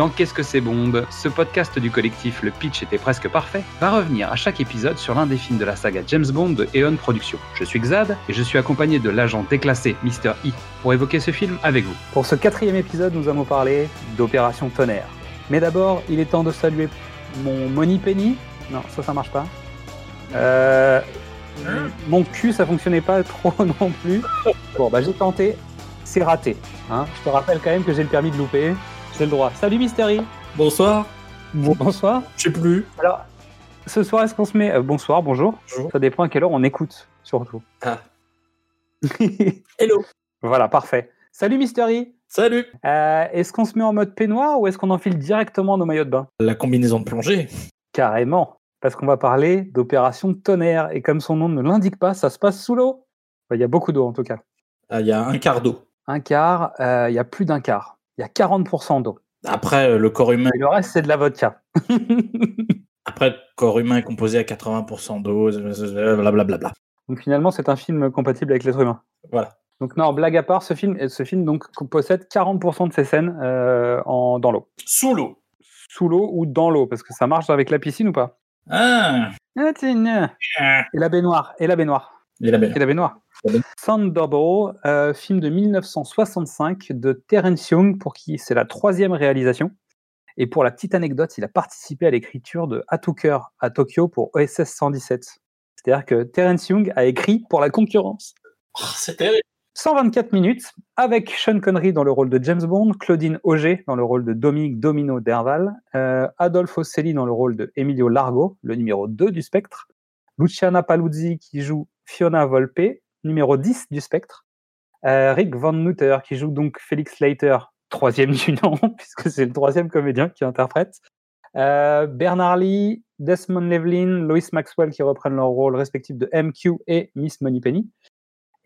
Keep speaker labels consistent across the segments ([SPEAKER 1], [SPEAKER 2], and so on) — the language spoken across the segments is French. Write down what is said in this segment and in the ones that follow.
[SPEAKER 1] Dans Qu'est-ce que c'est Bond Ce podcast du collectif Le Pitch était presque parfait va revenir à chaque épisode sur l'un des films de la saga James Bond de Eon Productions. Je suis Xad et je suis accompagné de l'agent déclassé Mr. E pour évoquer ce film avec vous.
[SPEAKER 2] Pour ce quatrième épisode, nous allons parler d'Opération Tonnerre. Mais d'abord, il est temps de saluer mon Money Penny. Non, ça, ça marche pas. Euh, mon cul, ça fonctionnait pas trop non plus. Bon, bah j'ai tenté, c'est raté. Hein. Je te rappelle quand même que j'ai le permis de louper. J'ai le droit. Salut Mystery
[SPEAKER 3] Bonsoir.
[SPEAKER 2] Bonsoir.
[SPEAKER 3] Je sais plus.
[SPEAKER 2] Alors, ce soir, est-ce qu'on se met. euh, bonsoir, bonjour.
[SPEAKER 3] Bonjour.
[SPEAKER 2] Ça dépend à quelle heure on écoute, surtout.
[SPEAKER 3] Ah. Hello.
[SPEAKER 2] voilà, parfait. Salut Mystery
[SPEAKER 3] Salut.
[SPEAKER 2] Euh, Est-ce qu'on se met en mode peignoir ou est-ce qu'on enfile directement nos maillots de bain?
[SPEAKER 3] La combinaison de plongée.
[SPEAKER 2] Carrément. Parce qu'on va parler d'opération tonnerre. Et comme son nom ne l'indique pas, ça se passe sous l'eau. Enfin, Il y a beaucoup d'eau en tout cas.
[SPEAKER 3] Ah, Il y a un quart d'eau.
[SPEAKER 2] Un quart, euh, il y a plus d'un quart. Il y a 40% d'eau.
[SPEAKER 3] Après, euh, le corps humain,
[SPEAKER 2] Et le reste, c'est de la vodka.
[SPEAKER 3] après, le corps humain est composé à 80% d'eau, euh, blablabla.
[SPEAKER 2] Donc finalement, c'est un film compatible avec l'être humain.
[SPEAKER 3] Voilà.
[SPEAKER 2] Donc non, blague à part, ce film, ce film donc, possède 40% de ses scènes euh, en, dans l'eau.
[SPEAKER 3] Sous l'eau.
[SPEAKER 2] Sous l'eau ou dans l'eau, parce que ça marche avec la piscine ou pas?
[SPEAKER 3] Ah.
[SPEAKER 2] Ah. Et la baignoire, et la baignoire,
[SPEAKER 3] est la belle.
[SPEAKER 2] et la baignoire. Thunderball, euh, film de 1965 de Terence Young, pour qui c'est la troisième réalisation. Et pour la petite anecdote, il a participé à l'écriture de Hatuker à Tokyo pour OSS 117. C'est-à-dire que Terence Young a écrit pour la concurrence.
[SPEAKER 3] Oh, c'est terrible.
[SPEAKER 2] 124 minutes, avec Sean Connery dans le rôle de James Bond, Claudine Auger dans le rôle de Dominique Domino Derval, euh, Adolphe Ocelli dans le rôle de Emilio Largo, le numéro 2 du Spectre, Luciana Paluzzi qui joue Fiona Volpe, numéro 10 du Spectre, euh, Rick Van Nutter qui joue donc Felix Leiter, troisième du nom, puisque c'est le troisième comédien qui interprète, euh, Bernard Lee, Desmond Llewellyn, Lois Maxwell qui reprennent leur rôle respectif de MQ et Miss Moneypenny.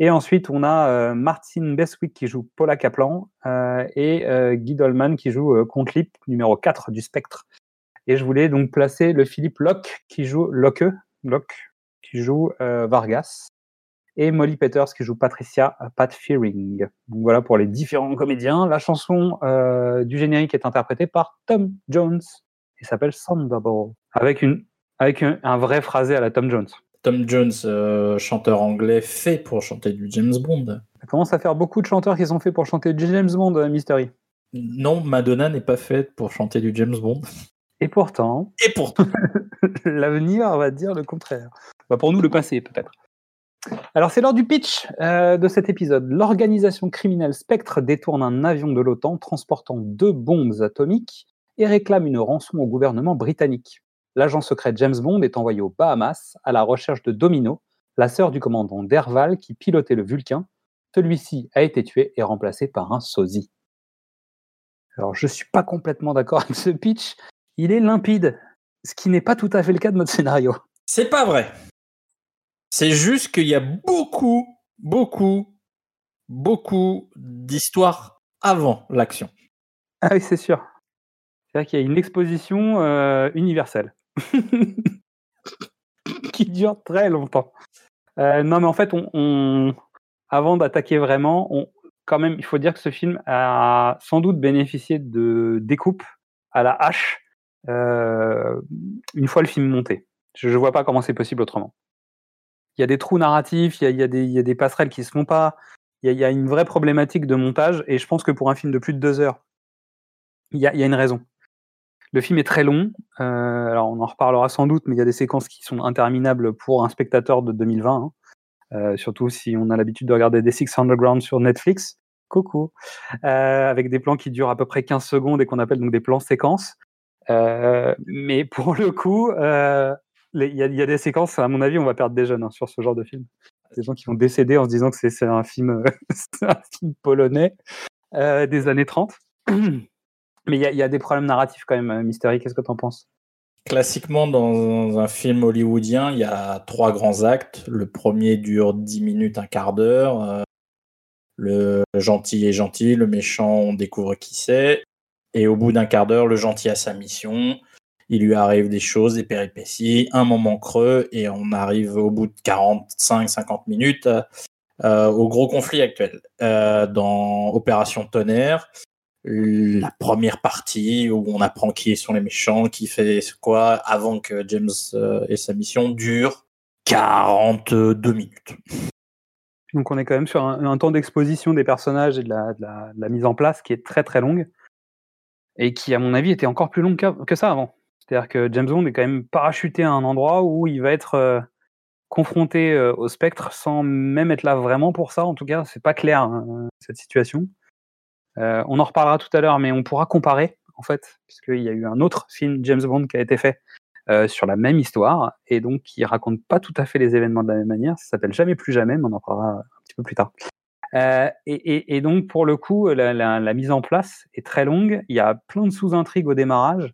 [SPEAKER 2] Et ensuite, on a euh, Martin Beswick qui joue Paula Kaplan et Guy Dolman qui joue euh, Contlip, numéro 4 du Spectre. Et je voulais donc placer le Philippe Locke qui joue Locke, Locke qui joue Vargas et Molly Peters qui joue Patricia Pat Fearing. Donc voilà pour les différents comédiens. La chanson euh, du générique est interprétée par Tom Jones et s'appelle Thunderball avec une avec un, un vrai phrasé à la Tom Jones.
[SPEAKER 3] Tom Jones, euh, chanteur anglais, fait pour chanter du James Bond.
[SPEAKER 2] Ça commence à faire beaucoup de chanteurs qui sont faits pour chanter du James Bond, euh, Mystery.
[SPEAKER 3] Non, Madonna n'est pas faite pour chanter du James Bond.
[SPEAKER 2] Et pourtant,
[SPEAKER 3] Et pourtant,
[SPEAKER 2] l'avenir va dire le contraire. Bah, pour nous, le passé, peut-être. Alors, c'est l'heure du pitch euh, de cet épisode. L'organisation criminelle Spectre détourne un avion de l'OTAN transportant deux bombes atomiques et réclame une rançon au gouvernement britannique. L'agent secret James Bond est envoyé aux Bahamas à la recherche de Domino, la sœur du commandant Derval qui pilotait le Vulcain. Celui-ci a été tué et remplacé par un sosie. Alors, je suis pas complètement d'accord avec ce pitch. Il est limpide, ce qui n'est pas tout à fait le cas de notre scénario.
[SPEAKER 3] c'est pas vrai. C'est juste qu'il y a beaucoup, beaucoup, beaucoup d'histoires avant l'action.
[SPEAKER 2] Ah oui, c'est sûr. C'est-à-dire qu'il y a une exposition euh, universelle qui dure très longtemps. Euh, non, mais en fait, avant d'attaquer vraiment, quand même, il faut dire que ce film a sans doute bénéficié de découpes à la hache euh, une fois le film monté. Je ne vois pas comment c'est possible autrement. Il y a des trous narratifs, il y a, des, passerelles qui se font pas. Il y, a, une vraie problématique de montage, et je pense que pour un film de plus de deux heures, il y a, une raison. Le film est très long, euh, alors on en reparlera sans doute, mais il y a des séquences qui sont interminables pour un spectateur de 2020, hein. Euh, surtout si on a l'habitude de regarder des Six Underground sur Netflix. Coucou. Euh, avec des plans qui durent à peu près 15 secondes et qu'on appelle donc des plans séquences. Mais pour le coup, il y, a- des séquences, à mon avis, on va perdre des jeunes hein, sur ce genre de film. Des gens qui vont décéder en se disant que c'est un film, euh, un film polonais euh, des années 30. Mais il y, a- des problèmes narratifs quand même, euh, Mystery. Qu'est-ce que tu en penses?
[SPEAKER 3] Classiquement, dans un film hollywoodien, il y a trois grands actes. Le premier dure 10 minutes, un quart d'heure. Le gentil est gentil, le méchant, on découvre qui c'est. Et au bout d'un quart d'heure, le gentil a sa mission. Il lui arrive des choses, des péripéties, un moment creux, et on arrive au bout de 45-50 minutes euh, au gros conflit actuel. Euh, dans Opération Tonnerre, la première partie où on apprend qui sont les méchants, qui fait quoi, avant que James euh, ait sa mission, dure 42 minutes.
[SPEAKER 2] Donc on est quand même sur un, temps d'exposition des personnages et de la, mise en place qui est très très longue et qui, à mon avis, était encore plus longue que, ça avant. C'est-à-dire que James Bond est quand même parachuté à un endroit où il va être euh, confronté euh, au spectre sans même être là vraiment pour ça. En tout cas, c'est pas clair hein, cette situation. Euh, on en reparlera tout à l'heure, mais on pourra comparer, en fait, puisqu'il y a eu un autre film James Bond qui a été fait sur la même histoire, et donc qui raconte pas tout à fait les événements de la même manière. Ça s'appelle Jamais plus jamais, mais on en parlera un petit peu plus tard. Et, donc, pour le coup, la, mise en place est très longue. Il y a plein de sous-intrigues au démarrage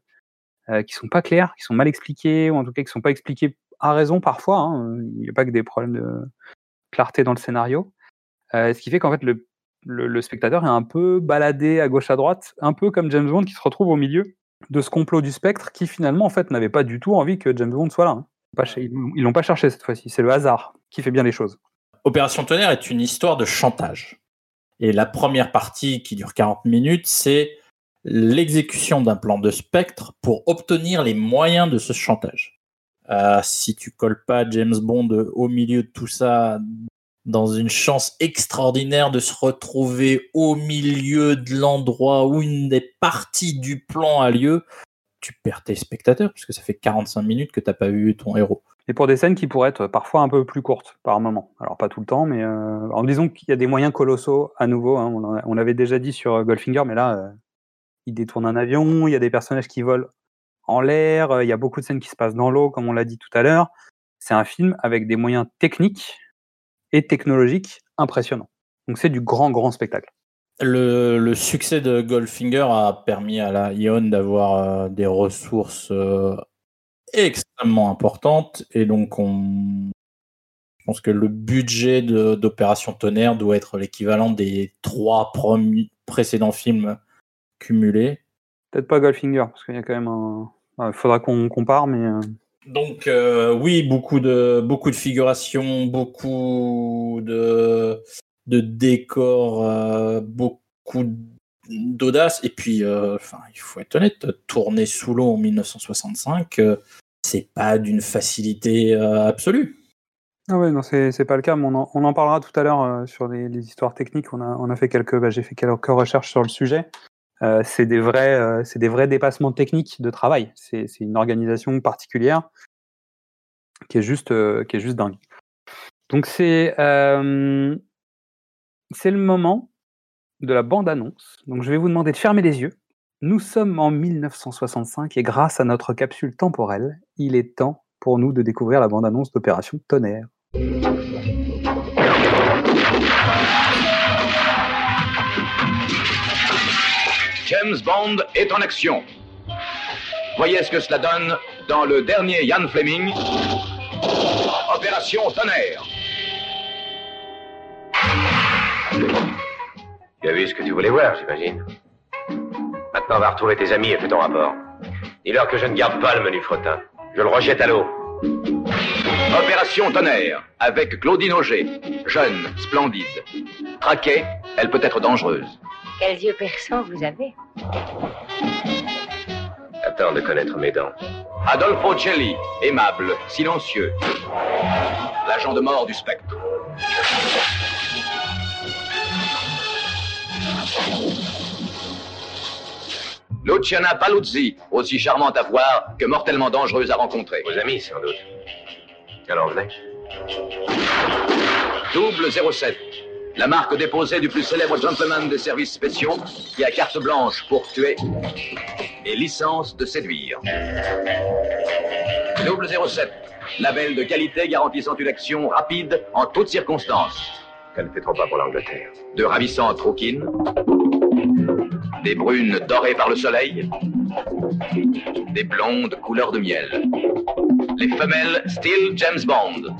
[SPEAKER 2] euh, qui sont pas claires, qui sont mal expliquées, ou en tout cas qui sont pas expliquées à raison parfois. Hein. Il n'y a pas que des problèmes de clarté dans le scénario. ce qui fait qu'en fait, le spectateur est un peu baladé à gauche à droite, un peu comme James Bond qui se retrouve au milieu de ce complot du spectre qui finalement en fait n'avait pas du tout envie que James Bond soit là. Hein. Ils l'ont pas cherché cette fois-ci, c'est le hasard qui fait bien les choses.
[SPEAKER 3] Opération Tonnerre est une histoire de chantage. Et la première partie qui dure 40 minutes, c'est l'exécution d'un plan de spectre pour obtenir les moyens de ce chantage. Euh, si tu colles pas James Bond au milieu de tout ça dans une chance extraordinaire de se retrouver au milieu de l'endroit où une des parties du plan a lieu, tu perds tes spectateurs, puisque ça fait 45 minutes que tu n'as pas vu ton héros.
[SPEAKER 2] Et pour des scènes qui pourraient être parfois un peu plus courtes par moment. Alors pas tout le temps, mais euh, en disant qu'il y a des moyens colossaux à nouveau. Hein, on, l'avait déjà dit sur Goldfinger, mais là, euh, il détourne un avion, il y a des personnages qui volent en l'air, il y a beaucoup de scènes qui se passent dans l'eau, comme on l'a dit tout à l'heure. C'est un film avec des moyens techniques et technologique impressionnant. Donc c'est du grand, grand spectacle.
[SPEAKER 3] Le, succès de Goldfinger a permis à la Ion d'avoir euh, des ressources euh, extrêmement importantes et donc on je pense que le budget d'Opération Tonnerre doit être l'équivalent des trois précédents films cumulés.
[SPEAKER 2] Peut-être pas Goldfinger, parce qu'il y a quand même un. Il faudra qu'on compare, mais. Euh,
[SPEAKER 3] donc euh, oui, beaucoup de beaucoup de figurations, beaucoup de de décors, euh, beaucoup d'audace. Et puis, euh, enfin, il faut être honnête, tourner sous l'eau en 1965, c'est pas d'une facilité absolue.
[SPEAKER 2] Ah ouais, non, c'est pas le cas. Mais on, en, parlera tout à l'heure sur les, histoires techniques. On a, on a fait quelques, bah, j'ai fait quelques recherches sur le sujet. Euh, c'est des vrais, euh, des vrais dépassements techniques de travail. C'est une organisation particulière qui est juste, euh, qui est juste dingue. Donc c'est c'est le moment de la bande-annonce. Donc je vais vous demander de fermer les yeux. Nous sommes en 1965 et grâce à notre capsule temporelle, il est temps pour nous de découvrir la bande-annonce d'Opération Tonnerre.
[SPEAKER 4] James Bond est en action. Voyez ce que cela donne dans le dernier Ian Fleming, Opération Tonnerre.
[SPEAKER 5] Tu as vu ce que tu voulais voir, j'imagine. Maintenant, va retrouver tes amis et fais ton rapport. Dis-leur que je ne garde pas le menu frottin. Je le rejette à l'eau.
[SPEAKER 4] Opération Tonnerre, avec Claudine Auger. Jeune, splendide. Traquée, elle peut être dangereuse.
[SPEAKER 6] Quels yeux perçants vous avez
[SPEAKER 5] Attends de connaître mes dents.
[SPEAKER 4] Adolfo Celli, aimable, silencieux. L'agent de mort du spectre. Luciana Paluzzi, aussi charmante à voir que mortellement dangereuse à rencontrer.
[SPEAKER 5] Vos amis, sans doute. Alors venez.
[SPEAKER 4] Double 07. La marque déposée du plus célèbre gentleman des services spéciaux qui a carte blanche pour tuer et licence de séduire. Double 07. Label de qualité garantissant une action rapide en toutes circonstances.
[SPEAKER 5] Ça ne fait trop pas pour l'Angleterre.
[SPEAKER 4] De ravissantes rouquines. Des brunes dorées par le soleil. Des blondes couleur de miel. Les femelles style James Bond.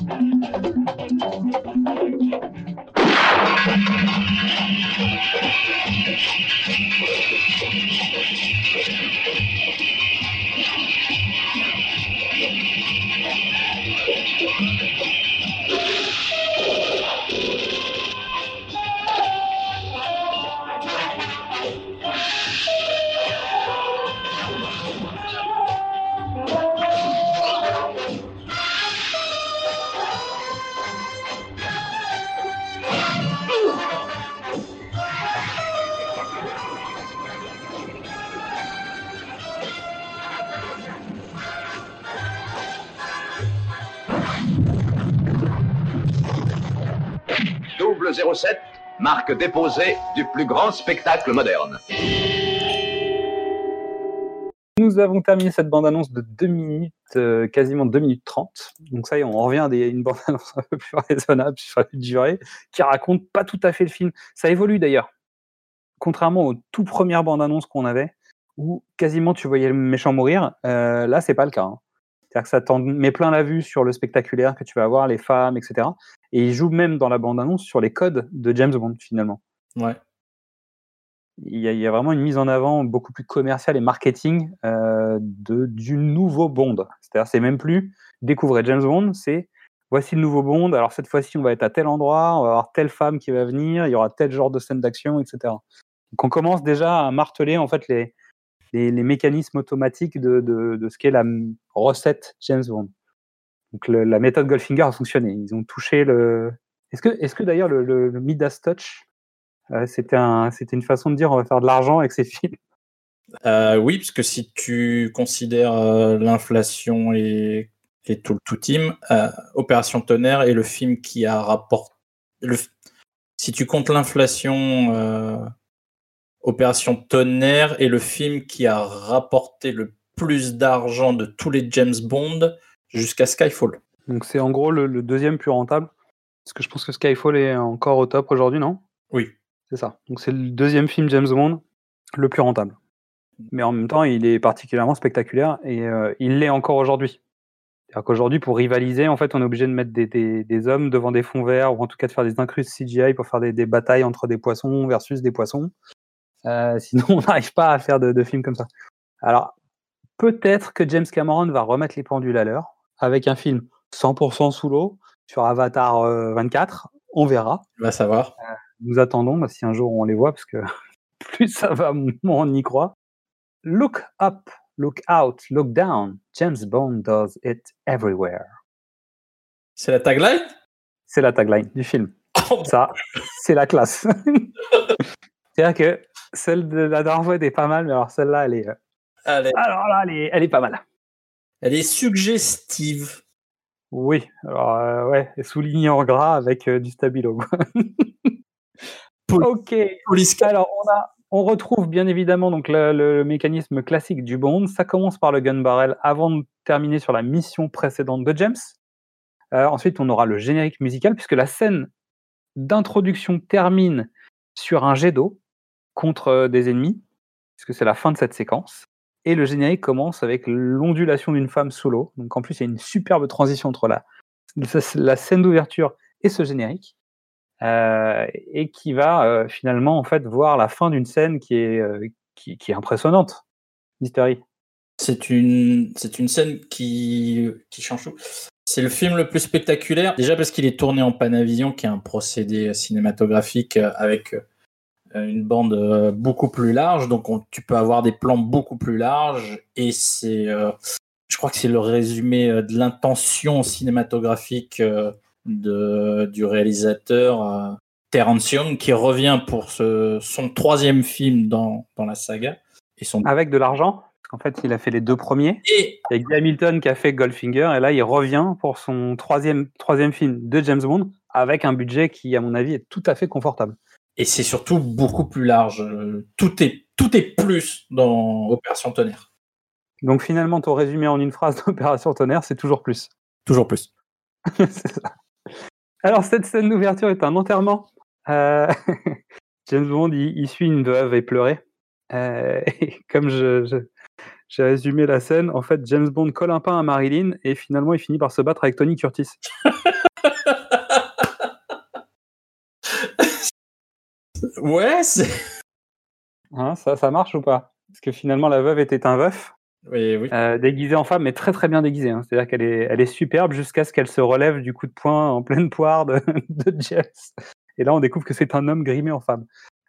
[SPEAKER 4] Marque déposée du plus grand spectacle moderne.
[SPEAKER 2] Nous avons terminé cette bande-annonce de 2 minutes, euh, quasiment 2 minutes 30. Donc ça y est, on revient à une bande-annonce un peu plus raisonnable sur la durée, qui raconte pas tout à fait le film. Ça évolue d'ailleurs. Contrairement aux tout premières bandes annonces qu'on avait, où quasiment tu voyais le méchant mourir, euh, là c'est pas le cas. hein. C'est-à-dire que ça t'en met plein la vue sur le spectaculaire que tu vas avoir, les femmes, etc. Et il joue même dans la bande-annonce sur les codes de James Bond finalement.
[SPEAKER 3] Ouais.
[SPEAKER 2] Il y, a, il y a vraiment une mise en avant beaucoup plus commerciale et marketing euh, de, du nouveau Bond. C'est-à-dire, c'est même plus découvrir James Bond, c'est voici le nouveau Bond. Alors cette fois-ci, on va être à tel endroit, on va avoir telle femme qui va venir, il y aura tel genre de scène d'action, etc. Donc on commence déjà à marteler en fait les, les, mécanismes automatiques de, de, de ce qu'est la recette James Bond. Donc la méthode Goldfinger a fonctionné. Ils ont touché le. Est-ce que, est-ce que d'ailleurs le, Midas Touch, euh, c'était un, c'était une façon de dire on va faire de l'argent avec ces films?
[SPEAKER 3] Euh, oui, parce que si tu considères euh, l'inflation et, et tout le tout team, Opération Tonnerre est le film qui a rapporté. Si tu comptes l'inflation, Opération Tonnerre est le film qui a rapporté le plus d'argent de tous les James Bond jusqu'à Skyfall.
[SPEAKER 2] Donc c'est en gros le, le deuxième plus rentable. Parce que je pense que Skyfall est encore au top aujourd'hui, non?
[SPEAKER 3] Oui.
[SPEAKER 2] C'est ça. Donc c'est le deuxième film James Bond le plus rentable. Mais en même temps, il est particulièrement spectaculaire et euh, il l'est encore aujourd'hui. C'est-à-dire qu'aujourd'hui, pour rivaliser, en fait, on est obligé de mettre des, des- des hommes devant des fonds verts ou en tout cas de faire des incrustes CGI pour faire des, des batailles entre des poissons versus des poissons. Euh, sinon, on n'arrive pas à faire de, de films comme ça. Alors, peut-être que James Cameron va remettre les pendules à l'heure avec un film 100% sous l'eau sur Avatar euh, 24. On verra.
[SPEAKER 3] Va savoir.
[SPEAKER 2] Nous attendons bah, si un jour on les voit parce que plus ça va, moins on y croit. Look up, look out, look down. James Bond does it everywhere.
[SPEAKER 3] C'est la tagline?
[SPEAKER 2] C'est la tagline du film. Ça, c'est la classe. C'est-à-dire que celle de la dernière était pas mal, mais alors celle-là, elle est. euh. Alors là, elle est, elle est pas mal.
[SPEAKER 3] Elle est suggestive.
[SPEAKER 2] Oui, alors euh, ouais, souligné en gras avec euh, du stabilo. ok.
[SPEAKER 3] Police
[SPEAKER 2] Alors, on, a, on retrouve bien évidemment donc le, le mécanisme classique du Bond. Ça commence par le gun barrel avant de terminer sur la mission précédente de James. Euh, ensuite, on aura le générique musical puisque la scène d'introduction termine sur un jet d'eau contre euh, des ennemis, puisque c'est la fin de cette séquence. Et le générique commence avec l'ondulation d'une femme sous l'eau. Donc en plus, il y a une superbe transition entre la, scène d'ouverture et ce générique. Euh, et qui va euh, finalement en fait voir la fin d'une scène qui est, qui, est impressionnante. Mystery.
[SPEAKER 3] C'est une, c'est une scène qui, qui change tout. C'est le film le plus spectaculaire, déjà parce qu'il est tourné en Panavision, qui est un procédé cinématographique avec une bande euh, beaucoup plus large, donc on- tu peux avoir des plans beaucoup plus larges, et c'est, euh, je crois que c'est le résumé euh, de l'intention cinématographique euh, de, du réalisateur euh, Terence Young, qui revient pour ce, son troisième film dans, dans la saga, et son
[SPEAKER 2] Avec de l'argent, qu'en fait il a fait les deux premiers.
[SPEAKER 3] et
[SPEAKER 2] Il y a Guy Hamilton qui a fait Goldfinger, et là il revient pour son troisième, troisième film de James Bond, avec un budget qui, à mon avis, est tout à fait confortable.
[SPEAKER 3] Et c'est surtout beaucoup plus large. Euh, Tout est, tout est plus dans Opération Tonnerre.
[SPEAKER 2] Donc finalement, ton résumé en une phrase d'Opération Tonnerre, c'est toujours plus.
[SPEAKER 3] Toujours plus.
[SPEAKER 2] C'est ça. Alors, cette scène d'ouverture est un enterrement. Euh, James Bond, il, il suit une veuve éplorée. Euh, et comme je, je- j'ai résumé la scène, en fait, James Bond colle un pain à Marilyn et finalement, il finit par se battre avec Tony Curtis.
[SPEAKER 3] Ouais.
[SPEAKER 2] Hein, ça, ça marche ou pas? Parce que finalement, la veuve était un veuf,
[SPEAKER 3] Oui, oui.
[SPEAKER 2] euh, déguisé en femme, mais très très bien déguisée. hein. C'est-à-dire qu'elle est, elle est superbe jusqu'à ce qu'elle se relève du coup de poing en pleine poire de, de James. Et là, on découvre que c'est un homme grimé en femme.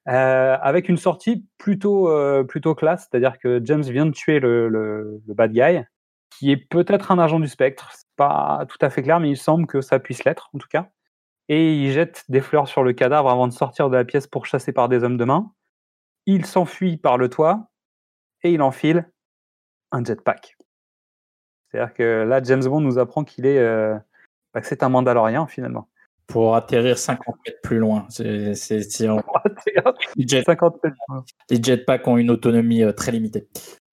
[SPEAKER 2] Euh, avec une sortie plutôt, euh, plutôt classe, c'est-à-dire que James vient de tuer le, le, le bad guy, qui est peut-être un agent du spectre. C'est pas tout à fait clair, mais il semble que ça puisse l'être, en tout cas. Et il jette des fleurs sur le cadavre avant de sortir de la pièce pour chasser par des hommes de main. Il s'enfuit par le toit et il enfile un jetpack. C'est-à-dire que là, James Bond nous apprend qu'il est, euh, bah, que c'est un Mandalorien finalement.
[SPEAKER 3] pour atterrir 50 mètres plus loin. C'est, c'est, c'est- on- les, jet-
[SPEAKER 2] 50 mètres.
[SPEAKER 3] les jetpacks ont une autonomie euh, très limitée.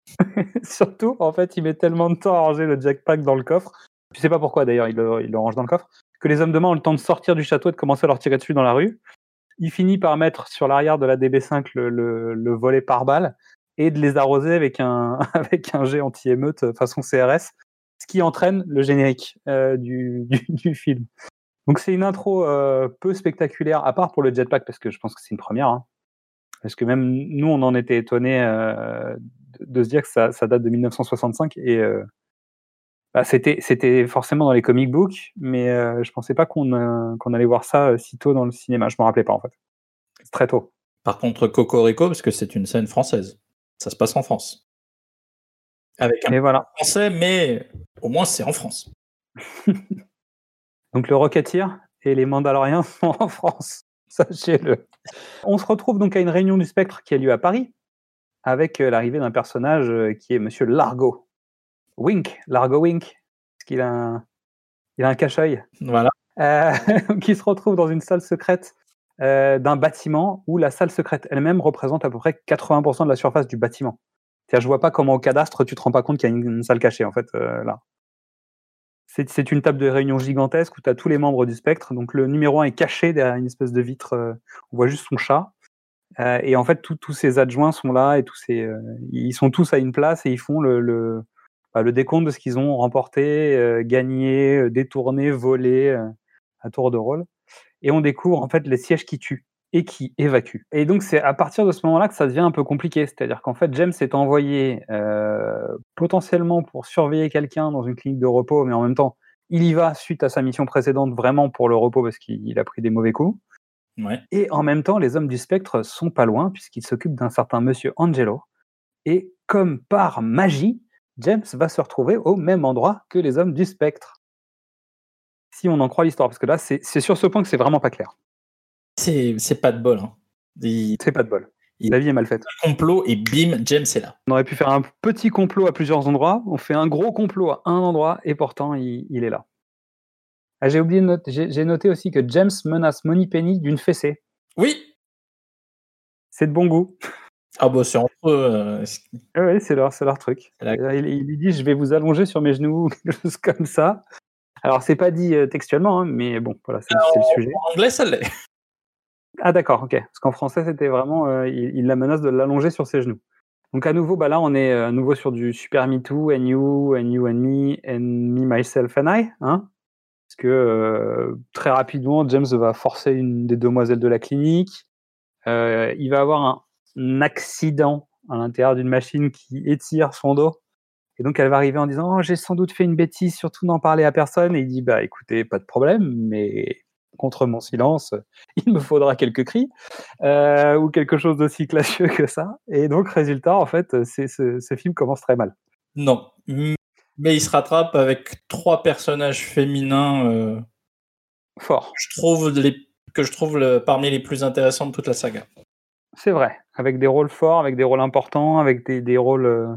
[SPEAKER 2] Surtout, en fait, il met tellement de temps à ranger le jackpack dans le coffre. Je sais pas pourquoi d'ailleurs, il le, il le range dans le coffre. Que les hommes de main ont le temps de sortir du château et de commencer à leur tirer dessus dans la rue. Il finit par mettre sur l'arrière de la DB5 le, le, le volet par balle et de les arroser avec un, avec un jet anti-émeute façon CRS, ce qui entraîne le générique euh, du, du, film. Donc c'est une intro euh, peu spectaculaire, à part pour le jetpack, parce que je pense que c'est une première. hein. Parce que même nous, on en était étonnés euh, de, se dire que ça, ça date de 1965 et euh, bah, c'était c'était forcément dans les comic books, mais euh, je pensais pas qu'on euh, qu'on allait voir ça euh, si tôt dans le cinéma. Je me rappelais pas en fait. C'est très tôt.
[SPEAKER 3] Par contre, Cocorico, parce que c'est une scène française. Ça se passe en France. Avec un
[SPEAKER 2] voilà.
[SPEAKER 3] français, mais au moins c'est en France.
[SPEAKER 2] Donc le Rocketeer et les Mandaloriens sont en France. Sachez-le. On se retrouve donc à une réunion du Spectre qui a lieu à Paris, avec euh, l'arrivée d'un personnage qui est Monsieur Largo. Wink, Largo Wink, parce qu'il a un, il a un cache-œil.
[SPEAKER 3] Voilà.
[SPEAKER 2] Euh, qui se retrouve dans une salle secrète euh, d'un bâtiment où la salle secrète elle-même représente à peu près 80% de la surface du bâtiment. C'est-à-dire, je vois pas comment au cadastre tu te rends pas compte qu'il y a une, une salle cachée en fait euh, là. C'est c'est une table de réunion gigantesque où tu as tous les membres du spectre. Donc le numéro 1 est caché derrière une espèce de vitre. on voit juste son chat. Et en fait, tous- ses adjoints sont là et tous ces, ils sont tous à une place et ils font le, le, le décompte de ce qu'ils ont remporté, euh, gagné, euh, détourné, volé euh, à tour de rôle. Et on découvre en fait les sièges qui tuent et qui évacuent. Et donc c'est à partir de ce moment-là que ça devient un peu compliqué. C'est-à-dire qu'en fait, James est envoyé euh, potentiellement pour surveiller quelqu'un dans une clinique de repos, mais en même temps, il y va suite à sa mission précédente vraiment pour le repos parce qu'il il a pris des mauvais coups.
[SPEAKER 3] Ouais.
[SPEAKER 2] Et en même temps, les hommes du spectre sont pas loin puisqu'ils s'occupent d'un certain monsieur Angelo. Et comme par magie, James va se retrouver au même endroit que les hommes du spectre. Si on en croit l'histoire, parce que là, c'est sur ce point que c'est vraiment pas clair.
[SPEAKER 3] C'est pas de bol. Hein. Il
[SPEAKER 2] C'est pas de bol.
[SPEAKER 3] Il-
[SPEAKER 2] La vie est mal faite.
[SPEAKER 3] complot et bim, James est là.
[SPEAKER 2] On aurait pu faire un petit complot à plusieurs endroits. On fait un gros complot à un endroit et pourtant il, il est là. Ah, j'ai oublié de noter, j'ai noté aussi que James menace Moneypenny d'une fessée.
[SPEAKER 3] Oui.
[SPEAKER 2] C'est de bon goût.
[SPEAKER 3] Ah bah c'est entre eux. euh, c'est-
[SPEAKER 2] Oui, c'est leur, truc. Il, il lui dit Je vais vous allonger sur mes genoux, ou quelque chose comme ça. Alors, c'est pas dit euh, textuellement, hein, mais bon, voilà, c'est le sujet.
[SPEAKER 3] En anglais, ça l'est.
[SPEAKER 2] Ah, d'accord, ok. Parce qu'en français, c'était vraiment euh, il, il la menace de l'allonger sur ses genoux. Donc, à nouveau, bah là, on est euh, à nouveau sur du Super Me Too, and you, and you and me, and me, myself and I. Hein Parce que euh, très rapidement, James va forcer une des demoiselles de la clinique. Euh, il va avoir un accident à l'intérieur d'une machine qui étire son dos. Et donc, elle va arriver en disant oh, J'ai sans doute fait une bêtise, surtout n'en parler à personne. Et il dit Bah écoutez, pas de problème, mais contre mon silence, il me faudra quelques cris euh, ou quelque chose d'aussi classieux que ça. Et donc, résultat, en fait, c'est, ce, ce film commence très mal.
[SPEAKER 3] Non. Mais il se rattrape avec trois personnages féminins euh,
[SPEAKER 2] Fort,
[SPEAKER 3] je trouve les, que je trouve le- parmi les plus intéressants de toute la saga.
[SPEAKER 2] C'est vrai. Avec des rôles forts, avec des rôles importants, avec des, des rôles euh,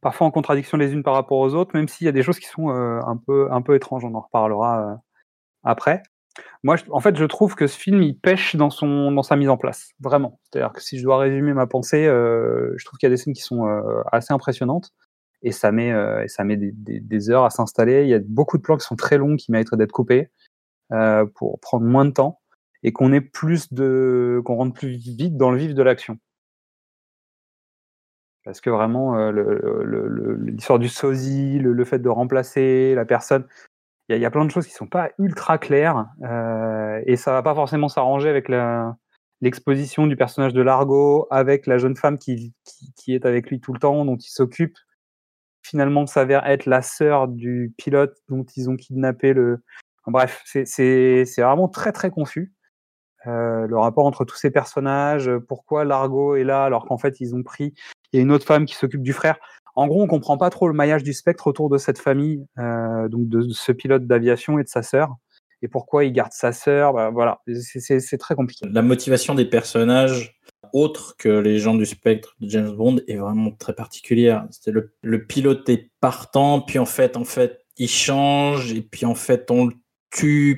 [SPEAKER 2] parfois en contradiction les unes par rapport aux autres, même s'il y a des choses qui sont euh, un, peu, un peu étranges. On en reparlera euh, après. Moi, en fait, je trouve que ce film, il pêche dans, son, dans sa mise en place, vraiment. C'est-à-dire que si je dois résumer ma pensée, je trouve qu'il y a des scènes qui sont assez impressionnantes et ça met, et ça met des, des- des heures à s'installer. Il y a beaucoup de plans qui sont très longs, qui mériteraient d'être coupés pour prendre moins de temps et qu'on ait plus de, qu'on rentre plus vite dans le vif de l'action. Parce que vraiment, euh, l'histoire du sosie, le, fait de remplacer la personne, il y, a- plein de choses qui sont pas ultra claires euh, et ça va pas forcément s'arranger avec l'exposition du personnage de Largo, avec la jeune femme qui, est avec lui tout le temps, dont il s'occupe. Finalement, s'avère être la sœur du pilote dont ils ont kidnappé le. Enfin, bref, c'est vraiment très très confus. Euh, le rapport entre tous ces personnages, euh, pourquoi Largo est là alors qu'en fait ils ont pris, il y a une autre femme qui s'occupe du frère. En gros, on comprend pas trop le maillage du spectre autour de cette famille, euh, donc de ce pilote d'aviation et de sa sœur, et pourquoi il garde sa sœur. Bah, voilà, c'est- très compliqué.
[SPEAKER 3] La motivation des personnages, autres que les gens du spectre de James Bond, est vraiment très particulière. Le, le pilote est partant, puis en fait, en fait, il change, et puis en fait, on, le-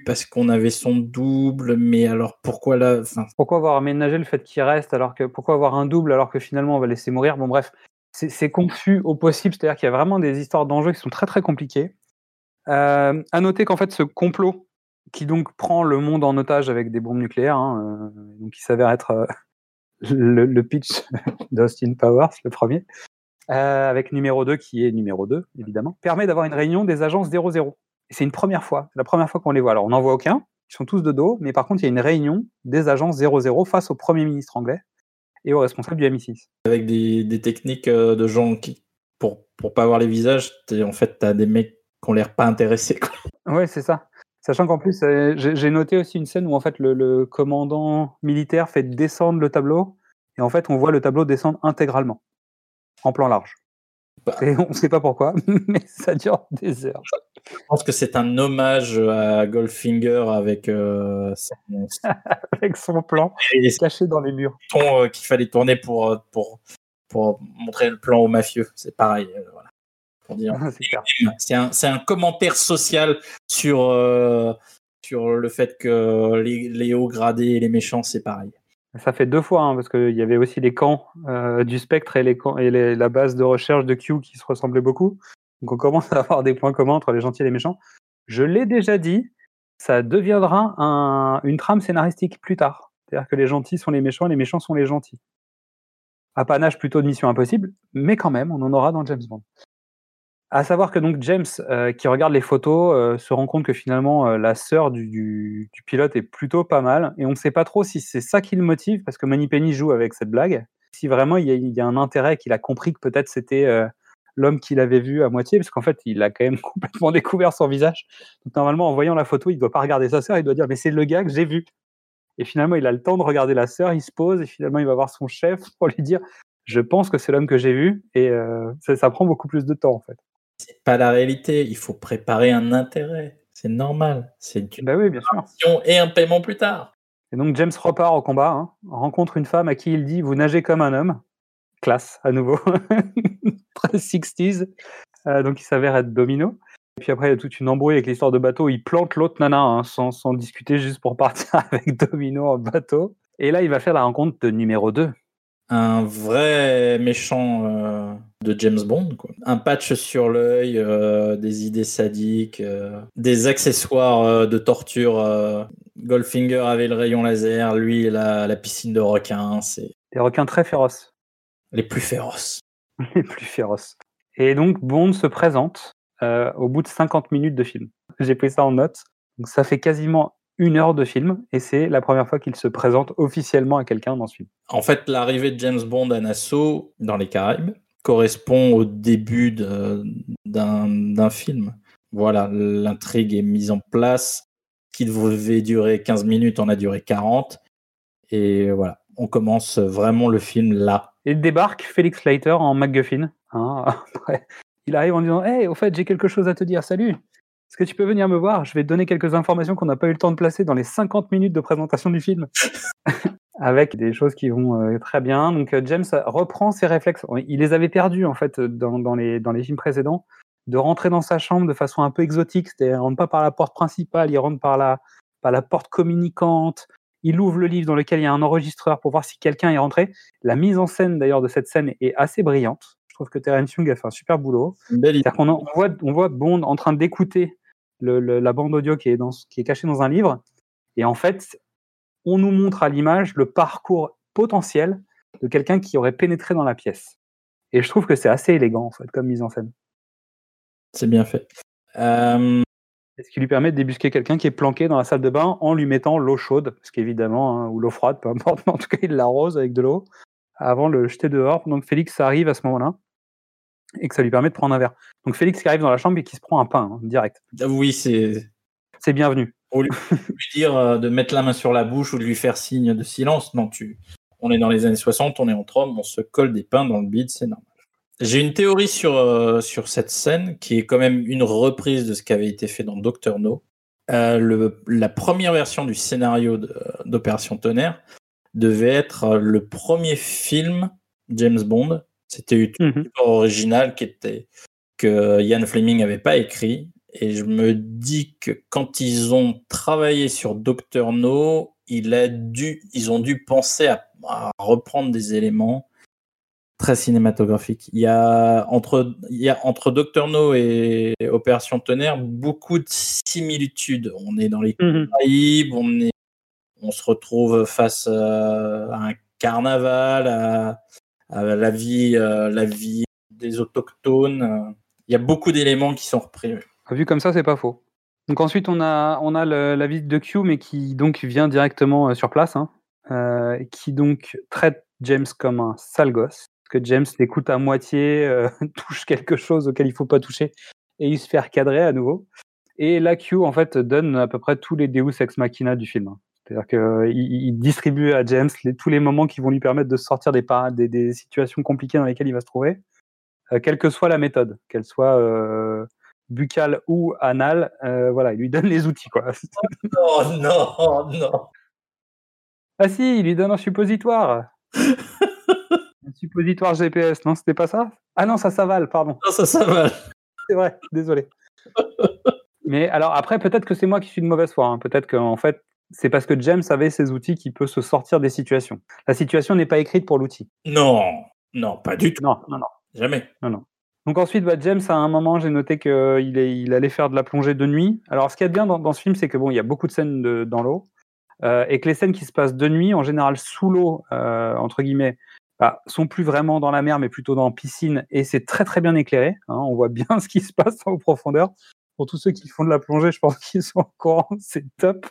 [SPEAKER 3] parce qu'on avait son double, mais alors pourquoi là
[SPEAKER 2] Pourquoi avoir aménagé le fait qu'il reste alors que pourquoi avoir un double alors que finalement on va laisser mourir? Bon bref, c'est confus au possible, c'est-à-dire qu'il y a vraiment des histoires d'enjeux qui sont très très compliquées. Euh, à noter qu'en fait ce complot qui donc prend le monde en otage avec des bombes nucléaires, hein, euh, donc qui s'avère être euh, le, le pitch d'Austin Powers, le premier, euh, avec numéro 2 qui est numéro 2 évidemment, permet d'avoir une réunion des agences 00. C'est une première fois, c'est la première fois qu'on les voit. Alors on n'en voit aucun, ils sont tous de dos, mais par contre il y a une réunion des agences 00 face au Premier ministre anglais et au responsable du MI6.
[SPEAKER 3] avec des, des techniques euh, de gens qui, pour, pour pas voir les visages, en fait, t'as des mecs qui ont l'air pas intéressés.
[SPEAKER 2] Ouais, c'est ça. Sachant qu'en plus, euh, j'ai j'ai noté aussi une scène où en fait le, le commandant militaire fait descendre le tableau et en fait on voit le tableau descendre intégralement en plan large. Et on ne sait pas pourquoi, mais ça dure des heures.
[SPEAKER 3] Je pense que c'est un hommage à Goldfinger avec euh, son,
[SPEAKER 2] Avec son plan
[SPEAKER 3] et
[SPEAKER 2] caché dans les murs.
[SPEAKER 3] ton euh, qu'il fallait tourner pour, euh, pour, pour montrer le plan aux mafieux. C'est pareil. euh, voilà. Pour dire.
[SPEAKER 2] C'est
[SPEAKER 3] un, c'est un commentaire social sur, sur le fait que les, les hauts gradés et les méchants, c'est pareil.
[SPEAKER 2] Ça fait deux fois, hein, parce qu'il y avait aussi les camps euh, du spectre et, la base de recherche de Q qui se ressemblaient beaucoup. Donc on commence à avoir des points communs entre les gentils et les méchants. Je l'ai déjà dit, ça deviendra un- une trame scénaristique plus tard. C'est-à-dire que les gentils sont les méchants et les méchants sont les gentils. Apanage plutôt de Mission Impossible, mais quand même, on en aura dans James Bond. À savoir que donc James, euh, qui regarde les photos, euh, se rend compte que finalement euh, la sœur du, pilote est plutôt pas mal, et on ne sait pas trop si c'est ça qui le motive, parce que Moneypenny joue avec cette blague. Si vraiment il y a, un intérêt, qu'il a compris que peut-être c'était l'homme qu'il avait vu à moitié, parce qu'en fait il a quand même complètement découvert son visage. Donc normalement en voyant la photo, il doit pas regarder sa sœur, il doit dire mais c'est le gars que j'ai vu. Et finalement il a le temps de regarder la sœur, il se pose, et finalement il va voir son chef pour lui dire je pense que c'est l'homme que j'ai vu, et ça prend beaucoup plus de temps en fait.
[SPEAKER 3] C'est pas la réalité. Il faut préparer un intérêt. C'est normal. C'est une
[SPEAKER 2] Bah oui, bien sûr.
[SPEAKER 3] action et un paiement plus tard.
[SPEAKER 2] Et donc James repart au combat, hein, rencontre une femme à qui il dit Vous nagez comme un homme. Classe, à nouveau. Très 60s. Euh, donc il s'avère être domino. Et puis après, il y a toute une embrouille avec l'histoire de bateau. Il plante l'autre nana hein, sans, sans discuter, juste pour partir avec domino en bateau. Et là, il va faire la rencontre de numéro 2.
[SPEAKER 3] Un vrai méchant euh, de James Bond. Quoi. Un patch sur l'œil, euh, des idées sadiques, euh, des accessoires de torture. Goldfinger avait le rayon laser, lui la, la piscine de requins. C'est
[SPEAKER 2] Des requins très féroces.
[SPEAKER 3] les plus féroces.
[SPEAKER 2] les plus féroces. Et donc Bond se présente au bout de 50 minutes de film. J'ai pris ça en note. Donc ça fait quasiment une heure de film et c'est la première fois qu'il se présente officiellement à quelqu'un dans ce film.
[SPEAKER 3] En fait, l'arrivée de James Bond à Nassau, dans les Caraïbes, correspond au début d'un d'un film. Voilà, l'intrigue est mise en place. Qui devait durer 15 minutes en a duré 40. Et voilà, on commence vraiment le film là.
[SPEAKER 2] Et débarque Félix Leiter en MacGuffin. hein. Après, il arrive en disant Hey, au fait, j'ai quelque chose à te dire, salut Est-ce que tu peux venir me voir? Je vais te donner quelques informations qu'on n'a pas eu le temps de placer dans les 50 minutes de présentation du film. Avec des choses qui vont euh, très bien. Donc euh, James reprend ses réflexes. Il les avait perdus en fait les, dans les films précédents, de rentrer dans sa chambre de façon un peu exotique. C'est-à-dire, il rentre pas par la porte principale, il rentre par la, par la porte communicante. Il ouvre le livre dans lequel il y a un enregistreur pour voir si quelqu'un est rentré. La mise en scène d'ailleurs de cette scène est assez brillante. Je trouve que Terence Young a fait un super boulot. Qu'on en- on voit, on voit Bond en train d'écouter le- le- la bande audio qui est, dans, qui est cachée dans un livre. Et en fait, on nous montre à l'image le parcours potentiel de quelqu'un qui aurait pénétré dans la pièce. Et je trouve que c'est assez élégant, en fait, comme mise en scène.
[SPEAKER 3] C'est bien fait. Euh,
[SPEAKER 2] ce qui lui permet de débusquer quelqu'un qui est planqué dans la salle de bain en lui mettant l'eau chaude, parce qu'évidemment, hein, ou l'eau froide, peu importe, mais en tout cas, il l'arrose avec de l'eau avant de le jeter dehors. Donc Félix arrive à ce moment-là et que ça lui permet de prendre un verre. Donc Félix qui arrive dans la chambre et qui se prend un pain, hein, direct.
[SPEAKER 3] oui, c'est
[SPEAKER 2] C'est bienvenu.
[SPEAKER 3] lui dire euh, de mettre la main sur la bouche ou de lui faire signe de silence. Non, tu. On est dans les années 60, on est entre hommes, on se colle des pains dans le bide, c'est normal. J'ai une théorie sur, euh, sur cette scène qui est quand même une reprise de ce qui avait été fait dans Doctor No. Euh, le, la première version du scénario d'Opération Tonnerre devait être le premier film James Bond. C'était une histoire originale qui était, que Ian Fleming n'avait pas écrit Et je me dis que quand ils ont travaillé sur Doctor No, il a dû, ils ont dû penser à, à reprendre des éléments très cinématographiques. Il y a entre, il y a entre Doctor No et Opération Tonnerre beaucoup de similitudes. On est dans les
[SPEAKER 2] Mhm.
[SPEAKER 3] Caraïbes, on, est, on se retrouve face à un carnaval, à la vie, euh, la vie des autochtones. euh. Il y a beaucoup d'éléments qui sont repris.
[SPEAKER 2] Vu comme ça, c'est pas faux. Donc ensuite, on a, on a la visite de Q, mais qui donc vient directement euh, sur place, hein, euh, qui donc traite James comme un sale gosse, parce que James l'écoute à moitié, euh, touche quelque chose auquel il faut pas toucher, et il se fait recadrer à nouveau. Et là, Q, en fait, donne à peu près tous les Deus Ex Machina du film. C'est-à-dire qu'il il distribue à James les- tous les moments qui vont lui permettre de sortir des, para- des, des situations compliquées dans lesquelles il va se trouver, euh, quelle que soit la méthode, qu'elle soit euh, buccale ou anale, euh, voilà, il lui donne les outils, quoi.
[SPEAKER 3] Oh non, non.
[SPEAKER 2] ah si, il lui donne un suppositoire. un suppositoire GPS, non, c'était pas ça? Ah non, ça s'avale, pardon.
[SPEAKER 3] Non, ça, va.
[SPEAKER 2] C'est vrai, désolé. Mais alors après, peut-être que c'est moi qui suis de mauvaise foi. hein. Peut-être qu'en fait, c'est parce que James avait ces outils qui peut se sortir des situations. La situation n'est pas écrite pour l'outil.
[SPEAKER 3] Non, non, pas du tout.
[SPEAKER 2] Non, non, non.
[SPEAKER 3] Jamais.
[SPEAKER 2] Donc ensuite, bah, James, à un moment, j'ai noté qu'il est- il allait faire de la plongée de nuit. Alors, ce qu'il y a de bien dans, dans ce film, c'est que bon, il y a beaucoup de scènes de- dans l'eau, euh, et que les scènes qui se passent de nuit, en général sous l'eau, euh, entre guillemets, bah, sont plus vraiment dans la mer, mais plutôt dans la piscine, et c'est très très bien éclairé. hein. on voit bien ce qui se passe en profondeur. Pour tous ceux qui font de la plongée, je pense qu'ils sont au courant, c'est top.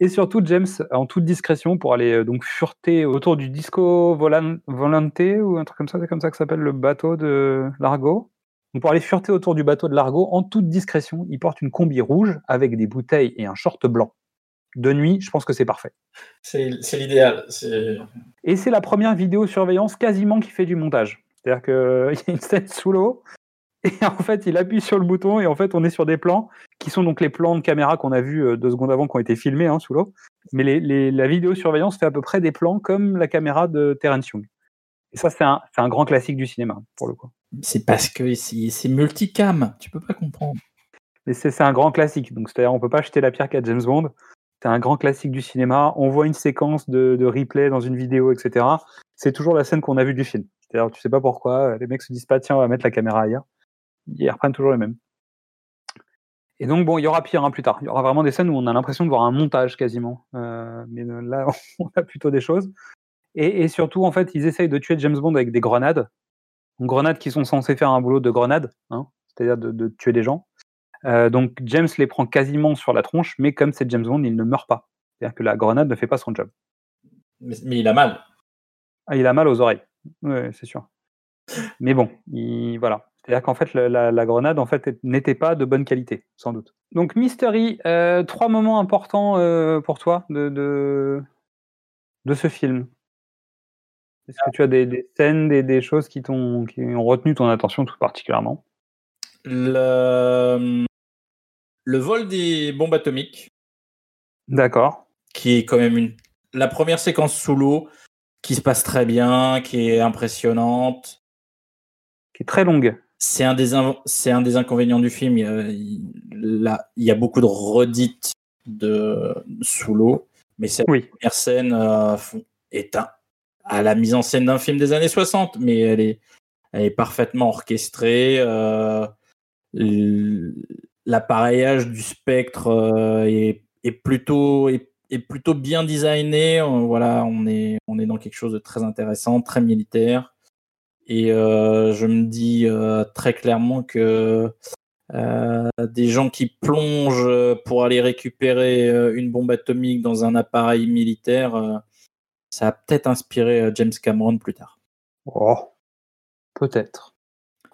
[SPEAKER 2] Et surtout, James, en toute discrétion, pour aller euh, donc fureter autour du Disco Volan- Volante, ou un truc comme ça, c'est comme ça que s'appelle le bateau de Largo. Donc pour aller fureter autour du bateau de Largo, en toute discrétion, il porte une combi rouge avec des bouteilles et un short blanc. De nuit, je pense que c'est parfait.
[SPEAKER 3] C'est l'idéal.
[SPEAKER 2] Et c'est la première vidéosurveillance quasiment qui fait du montage. C'est-à-dire qu'il y a une scène sous l'eau, et en fait, il appuie sur le bouton, et en fait, on est sur des plans qui sont donc les plans de caméra qu'on a vus euh, deux secondes avant, qui ont été filmés hein, sous l'eau. Mais les, les- la vidéosurveillance fait à peu près des plans comme la caméra de Terence Young. Et ça, c'est un, grand classique du cinéma, pour le coup.
[SPEAKER 3] c'est parce que c'est multicam. Tu peux pas comprendre.
[SPEAKER 2] Mais c'est c'est un grand classique. Donc, c'est-à-dire, on peut pas jeter la pierre qu'à James Bond. C'est un grand classique du cinéma. On voit une séquence de, de replay dans une vidéo, etc. C'est toujours la scène qu'on a vue du film. C'est-à-dire, tu sais pas pourquoi. Les mecs se disent pas, tiens, on va mettre la caméra ailleurs. Ils reprennent toujours les mêmes. Et donc, bon, il y aura pire hein, plus tard. Il y aura vraiment des scènes où on a l'impression de voir un montage quasiment. Euh, mais là, on a plutôt des choses. Et, et surtout, en fait, ils essayent de tuer James Bond avec des grenades. Donc, grenades qui sont censées faire un boulot de grenade, hein, c'est-à-dire de, de tuer des gens. Euh, donc James les prend quasiment sur la tronche, mais comme c'est James Bond, il ne meurt pas. C'est-à-dire que la grenade ne fait pas son job.
[SPEAKER 3] Mais, mais il a mal.
[SPEAKER 2] Ah, il a mal aux oreilles, ouais, c'est sûr. Mais bon, il, voilà. C'est-à-dire qu'en fait, la, la- la grenade en fait n'était pas de bonne qualité, sans doute. Donc Mystery, euh, trois moments importants euh, pour toi de, de, de ce film. Est-ce que tu as des, des scènes, des, des choses qui, t'ont, qui ont retenu ton attention tout particulièrement?
[SPEAKER 3] Le, le vol des bombes atomiques,
[SPEAKER 2] D'accord.
[SPEAKER 3] qui est quand même une la première séquence sous l'eau, qui se passe très bien, qui est impressionnante.
[SPEAKER 2] Qui est très longue.
[SPEAKER 3] C'est un des inv- c'est un des inconvénients du film. Il y a, il, là, il y a beaucoup de redites de sous l'eau, mais cette
[SPEAKER 2] Oui.
[SPEAKER 3] première scène euh, est un, à la mise en scène d'un film des années 60, mais elle est, elle est parfaitement orchestrée. euh, L'appareillage du spectre euh, est, est plutôt est, est plutôt bien designé. Euh, Voilà, on est on est dans quelque chose de très intéressant, très militaire. Et euh, je me dis euh, très clairement que euh, des gens qui plongent pour aller récupérer une bombe atomique dans un appareil militaire, ça a peut-être inspiré James Cameron plus tard.
[SPEAKER 2] Oh, peut-être.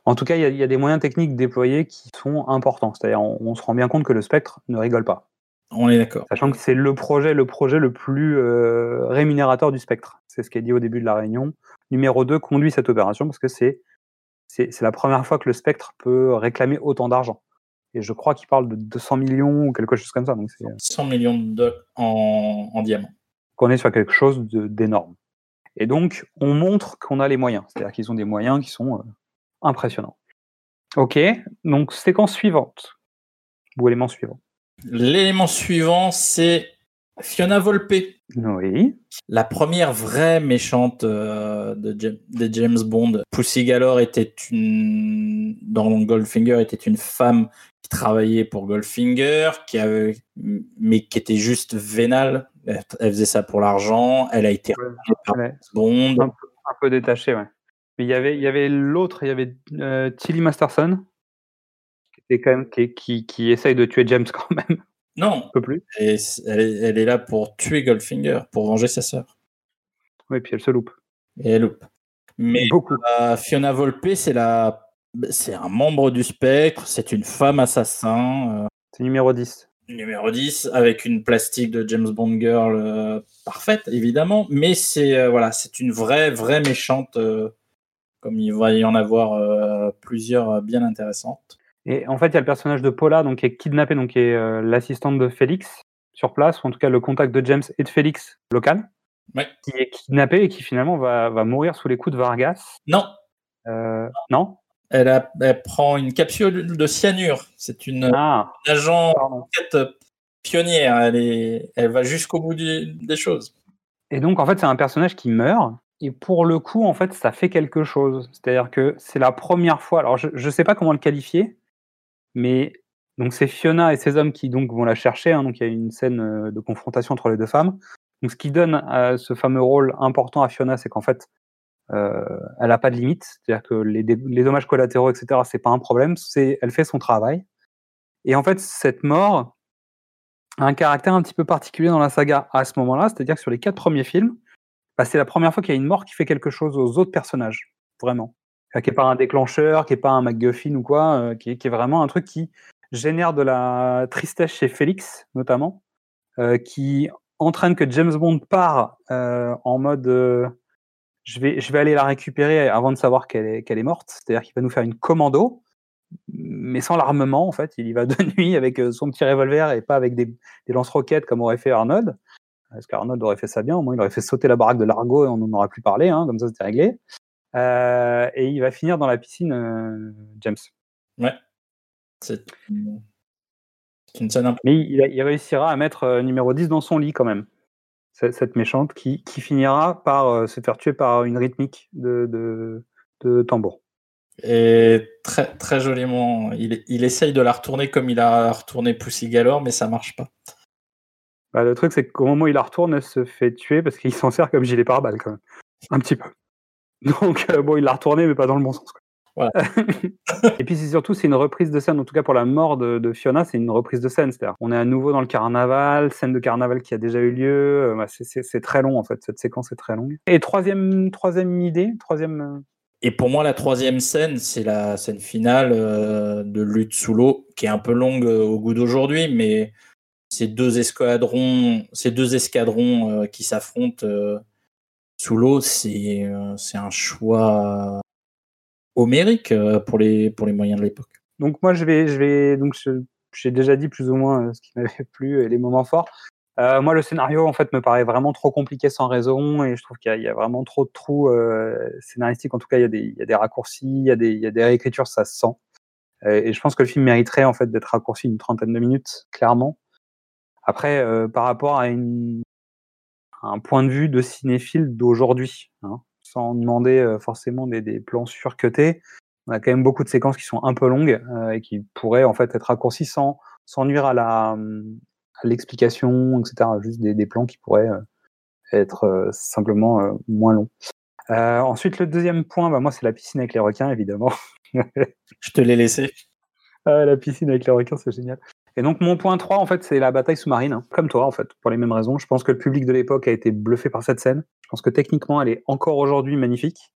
[SPEAKER 2] En tout cas, il y, a- il y a des moyens techniques déployés qui sont importants. C'est-à-dire, on, on se rend bien compte que le spectre ne rigole pas.
[SPEAKER 3] On est d'accord.
[SPEAKER 2] Sachant que c'est le projet, le projet le plus euh, rémunérateur du spectre. C'est ce qui est dit au début de la réunion. Numéro 2 conduit cette opération parce que c'est c'est la première fois que le spectre peut réclamer autant d'argent. Et je crois qu'il parle de 200 millions ou quelque chose comme ça. Donc, c'est
[SPEAKER 3] 100 millions de dollars en, en diamants.
[SPEAKER 2] qu'on est sur quelque chose d'énorme. Et donc, on montre qu'on a les moyens. C'est-à-dire qu'ils ont des moyens qui sont euh, impressionnants. Ok, donc séquence suivante. ou élément suivant
[SPEAKER 3] L'élément suivant, c'est Fiona Volpe.
[SPEAKER 2] Oui.
[SPEAKER 3] La première vraie méchante euh, de, James, de, James Bond. Pussy Galore était une, dans Goldfinger, était une femme qui travaillait pour Goldfinger, qui avait, mais qui était juste vénale. Elle, faisait ça pour l'argent. Elle a été
[SPEAKER 2] ouais.
[SPEAKER 3] Bond.
[SPEAKER 2] Un peu, un peu détachée, ouais. Mais il y avait, il y avait l'autre, il y avait euh, Tilly Masterson, qui, était quand même, qui, qui, qui essaye de tuer James quand même.
[SPEAKER 3] Non,
[SPEAKER 2] plus.
[SPEAKER 3] Et elle, est, elle est là pour tuer Goldfinger, pour venger sa sœur.
[SPEAKER 2] Oui, puis elle se loupe.
[SPEAKER 3] Et elle loupe. Mais
[SPEAKER 2] Beaucoup.
[SPEAKER 3] euh, Fiona Volpe, c'est la, c'est un membre du spectre, c'est une femme assassin. euh,
[SPEAKER 2] C'est numéro 10.
[SPEAKER 3] numéro 10 avec une plastique de James Bond girl euh, parfaite évidemment mais c'est euh, voilà c'est une vraie vraie méchante comme il va y en avoir plusieurs bien intéressantes
[SPEAKER 2] Et en fait, il y a le personnage de Paula, donc, qui est kidnappée, donc, qui est euh, l'assistante de Félix sur place, ou en tout cas le contact de James et de Félix local,
[SPEAKER 3] Ouais.
[SPEAKER 2] qui est kidnappée et qui finalement va, va mourir sous les coups de Vargas.
[SPEAKER 3] non
[SPEAKER 2] Euh, non?
[SPEAKER 3] Elle, a, elle prend une capsule de cyanure c'est une
[SPEAKER 2] Ah,
[SPEAKER 3] agent enquête pionnière elle est elle va jusqu'au bout du- des choses
[SPEAKER 2] Et donc, en fait, c'est un personnage qui meurt. Et pour le coup, en fait, ça fait quelque chose. C'est-à-dire que c'est la première fois. Alors, je ne sais pas comment le qualifier, mais donc c'est Fiona et ses hommes qui donc vont la chercher. hein. donc, il y a une scène euh, de confrontation entre les deux femmes. Donc, ce qui donne euh, ce fameux rôle important à Fiona, c'est qu'en fait, euh, elle n'a pas de limite. C'est-à-dire que les, dommages collatéraux, etc., c'est pas un problème. C'est, elle fait son travail. Et en fait, cette mort a un caractère un petit peu particulier dans la saga à ce moment-là. C'est-à-dire que sur les quatre premiers films, bah, c'est la première fois qu'il y a une mort qui fait quelque chose aux autres personnages, vraiment. Euh, Qui n'est pas un déclencheur, qui n'est pas un MacGuffin ou quoi, euh, qui, est, vraiment un truc qui génère de la tristesse chez Félix, notamment, euh, qui entraîne que James Bond part en mode je, vais, je vais aller la récupérer avant de savoir qu'elle est, morte. C'est-à-dire qu'il va nous faire une commando, mais sans l'armement, en fait. Il y va de nuit avec son petit revolver et pas avec des, des lance-roquettes comme aurait fait Arnold. Parce qu'Arnold aurait fait ça bien, au moins il aurait fait sauter la baraque de Largo et on n'en aura plus parlé, hein, comme ça c'était réglé. Euh, et il va finir dans la piscine, euh, James.
[SPEAKER 3] une, c'est une scène un peu
[SPEAKER 2] Mais il, il réussira à mettre euh, numéro 10 dans son lit quand même. Cette, cette méchante qui, qui finira par se faire tuer par une rythmique de, de, de tambour.
[SPEAKER 3] Et très, très joliment, il, il essaye de la retourner comme il a retourné Pussy Galore, mais ça marche pas.
[SPEAKER 2] Bah, le truc, c'est qu'au moment où il la retourne, elle se fait tuer parce qu'il s'en sert comme gilet pare-balles quand même. Un petit peu. Donc, euh, bon, il l'a retourné, mais pas dans le bon sens. quoi.
[SPEAKER 3] Voilà.
[SPEAKER 2] Et puis, c'est surtout, c'est une reprise de scène, en tout cas pour la mort de, de Fiona, c'est une reprise de scène. C'est-à-dire, on est à nouveau dans le carnaval, scène de carnaval qui a déjà eu lieu. euh, bah, c'est- très long, en fait. Cette séquence est très longue. Et troisième, troisième idée, troisième. euh,
[SPEAKER 3] Et pour moi, la troisième scène, c'est la scène finale euh, de lutte sous l'eau, qui est un peu longue euh, au goût d'aujourd'hui, mais ces deux escadrons, ces deux escadrons euh, qui s'affrontent sous l'eau, c'est euh, c'est un choix homérique euh, pour les pour les moyens de l'époque.
[SPEAKER 2] Donc moi je vais, je vais donc j'ai déjà dit plus ou moins euh, ce qui m'avait plu et les moments forts. Moi le scénario en fait me paraît vraiment trop compliqué sans raison et je trouve qu'il y, a- vraiment trop de trous scénaristiques. En tout cas il y a des, il y a des raccourcis, il y a des, il y a des réécritures, ça se sent. Et je pense que le film mériterait en fait d'être raccourci une trentaine de minutes clairement. Après par rapport à une un point de vue de cinéphile d'aujourd'hui, hein, sans demander euh, forcément des, des plans surcutés, on a quand même beaucoup de séquences qui sont un peu longues euh, et qui pourraient en fait être raccourcies sans, sans nuire à la à l'explication, etc. Juste des, des plans qui pourraient euh, être simplement moins longs. Ensuite, le deuxième point, bah, moi, c'est la piscine avec les requins, évidemment.
[SPEAKER 3] Je te l'ai laissé.
[SPEAKER 2] Ah, la piscine avec les requins, c'est génial. Et donc, mon point 3, en fait, c'est la bataille sous-marine. hein. Comme toi, en fait, pour les mêmes raisons. Je pense que le public de l'époque a été bluffé par cette scène. Je pense que techniquement, elle est encore aujourd'hui magnifique.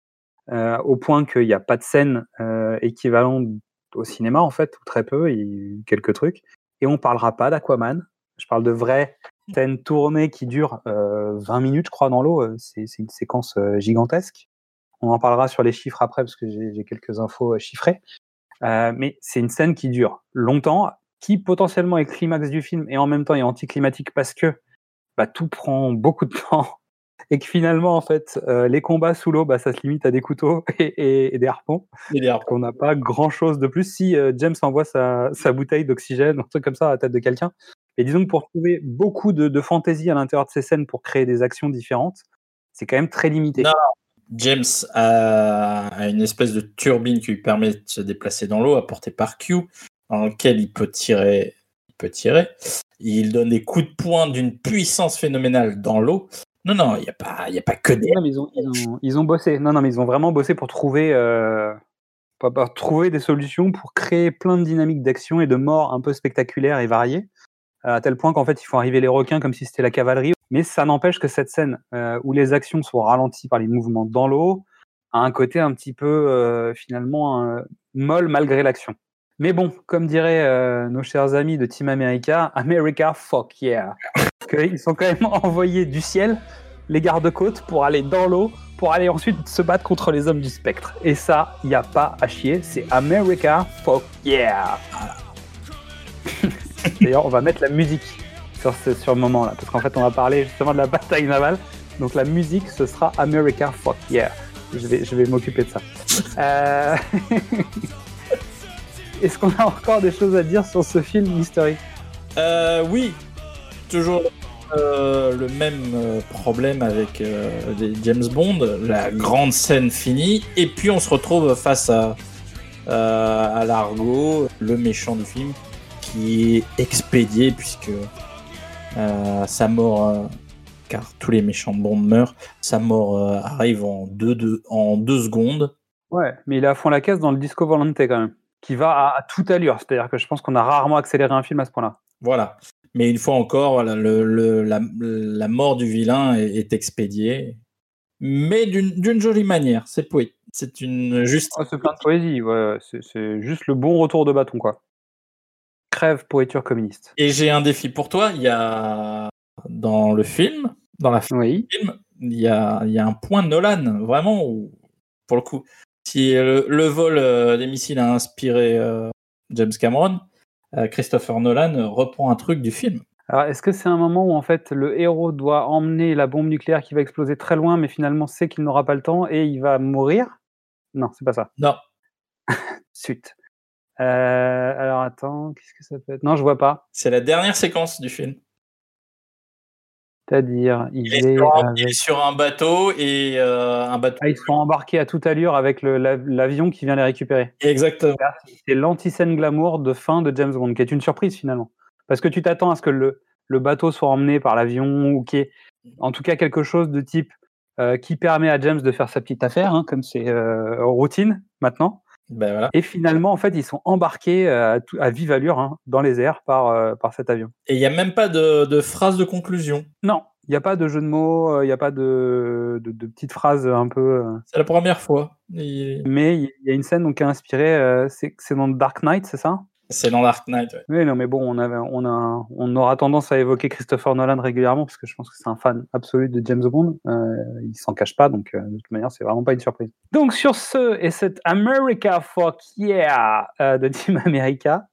[SPEAKER 2] euh, au point qu'il n'y a pas de scène euh, équivalente au cinéma, en fait, ou très peu, eu quelques trucs. Et on parlera pas d'Aquaman. Je parle de vraies scènes tournées qui durent euh, 20 minutes, je crois, dans l'eau. Euh, C'est une séquence gigantesque. On en parlera sur les chiffres après, parce que j'ai quelques infos chiffrées. Mais c'est une scène qui dure longtemps, qui potentiellement est climax du film et en même temps est anticlimatique parce que bah, tout prend beaucoup de temps et que finalement, en fait, euh, les combats sous l'eau, bah, ça se limite à des couteaux et, et- et des harpons.
[SPEAKER 3] Et des harpons.
[SPEAKER 2] qu'on n'a pas grand chose de plus. Si euh, James envoie sa, sa bouteille d'oxygène, un truc comme ça à la tête de quelqu'un. Et disons que pour trouver beaucoup de, de fantaisie à l'intérieur de ces scènes pour créer des actions différentes, c'est quand même très limité.
[SPEAKER 3] Non. James a, a une espèce de turbine qui lui permet de se déplacer dans l'eau, apportée par Q, dans lequel il peut tirer. Il peut tirer. Il donne des coups de poing d'une puissance phénoménale dans l'eau. Non, non, il n'y a, pas- y a pas que des.
[SPEAKER 2] Mais ils, ont, ils, ont, bossé. Non, non, mais ils ont vraiment bossé pour trouver, euh, pour, trouver des solutions pour créer plein de dynamiques d'action et de morts un peu spectaculaires et variées, euh, à tel point qu'en fait, ils font arriver les requins comme si c'était la cavalerie. Mais ça n'empêche que cette scène euh, où les actions sont ralenties par les mouvements dans l'eau a un côté un petit peu finalement molle malgré l'action. Mais bon, comme diraient euh, nos chers amis de Team America, America fuck yeah. Ils sont quand même envoyés du ciel les gardes-côtes pour aller dans l'eau, pour aller ensuite se battre contre les hommes du spectre. Et ça, il n'y a pas à chier, c'est America fuck yeah. D'ailleurs, on va mettre la musique sur ce sur le moment-là, parce qu'en fait, on va parler justement de la bataille navale. Donc la musique, ce sera America fuck yeah. Je vais, je vais m'occuper de ça. Euh, Est-ce qu'on a encore des choses à dire sur ce film Mystery
[SPEAKER 3] Euh, oui, toujours euh, le même euh, problème avec euh, les James Bond, la grande scène finie, et puis on se retrouve face à, à Largo, le méchant du film, qui est expédié puisque sa mort, car tous les méchants de Bond meurent, sa mort euh, arrive en deux, deux- en deux secondes.
[SPEAKER 2] Ouais, mais il est à fond la caisse dans le Disco Volante quand même, qui va à, à toute allure. C'est-à-dire que je pense qu'on a rarement accéléré un film à ce point-là.
[SPEAKER 3] Voilà. Mais une fois encore, voilà, le, le- la, la mort du vilain est, est expédiée, mais d'une jolie manière. C'est poétique. C'est une juste.
[SPEAKER 2] Oh, c'est plein de poésie, ouais, c'est- juste le bon retour de bâton, quoi. Crève pourriture communiste.
[SPEAKER 3] Et j'ai un défi pour toi. Il y a dans le film, dans la
[SPEAKER 2] Oui.
[SPEAKER 3] film, il y a, il y a un point Nolan, vraiment, où, pour le coup, si le, le vol euh, des missiles a inspiré euh, James Cameron, euh, Christopher Nolan reprend un truc du film.
[SPEAKER 2] Alors, est-ce que c'est un moment où en fait le héros doit emmener la bombe nucléaire qui va exploser très loin, mais finalement sait qu'il n'aura pas le temps et il va mourir? Non, c'est pas ça.
[SPEAKER 3] Non,
[SPEAKER 2] Suite. Alors attends, qu'est-ce que ça peut être? Non, je vois pas.
[SPEAKER 3] c'est la dernière séquence du film.
[SPEAKER 2] C'est-à-dire, il,
[SPEAKER 3] Il est, sur, un- il
[SPEAKER 2] avec-
[SPEAKER 3] est sur un bateau et euh, un bateau.
[SPEAKER 2] Ah, ils sont embarqués à toute allure avec l'avion qui vient les récupérer.
[SPEAKER 3] Exactement.
[SPEAKER 2] C'est l'anti-scène glamour de fin de James Bond, qui est une surprise finalement. Parce que tu t'attends à ce que le, le bateau soit emmené par l'avion ou qui est en tout cas quelque chose de type euh, qui permet à James de faire sa petite affaire, hein, comme c'est euh, routine maintenant.
[SPEAKER 3] Ben voilà.
[SPEAKER 2] Et finalement, en fait, ils sont embarqués euh, à, tout- à vive allure hein, dans les airs par, euh, par cet avion.
[SPEAKER 3] Et il n'y a même pas de, de phrase de conclusion.
[SPEAKER 2] Non, il n'y a pas de jeu de mots, euh, il n'y a pas de, de, de petites phrases un peu. euh,
[SPEAKER 3] C'est la première fois.
[SPEAKER 2] Mais il y a une scène donc, qui a inspiré, euh, c'est dans Dark Knight, c'est ça?
[SPEAKER 3] C'est dans Dark Knight.
[SPEAKER 2] Oui, non, mais bon, on, on, a, on aura tendance à évoquer Christopher Nolan régulièrement parce que je pense que c'est un fan absolu de James Bond. Euh, il s'en cache pas, donc euh, de toute manière, c'est vraiment pas une surprise. Donc, sur ce et cette America Fuck Yeah euh, de Team America,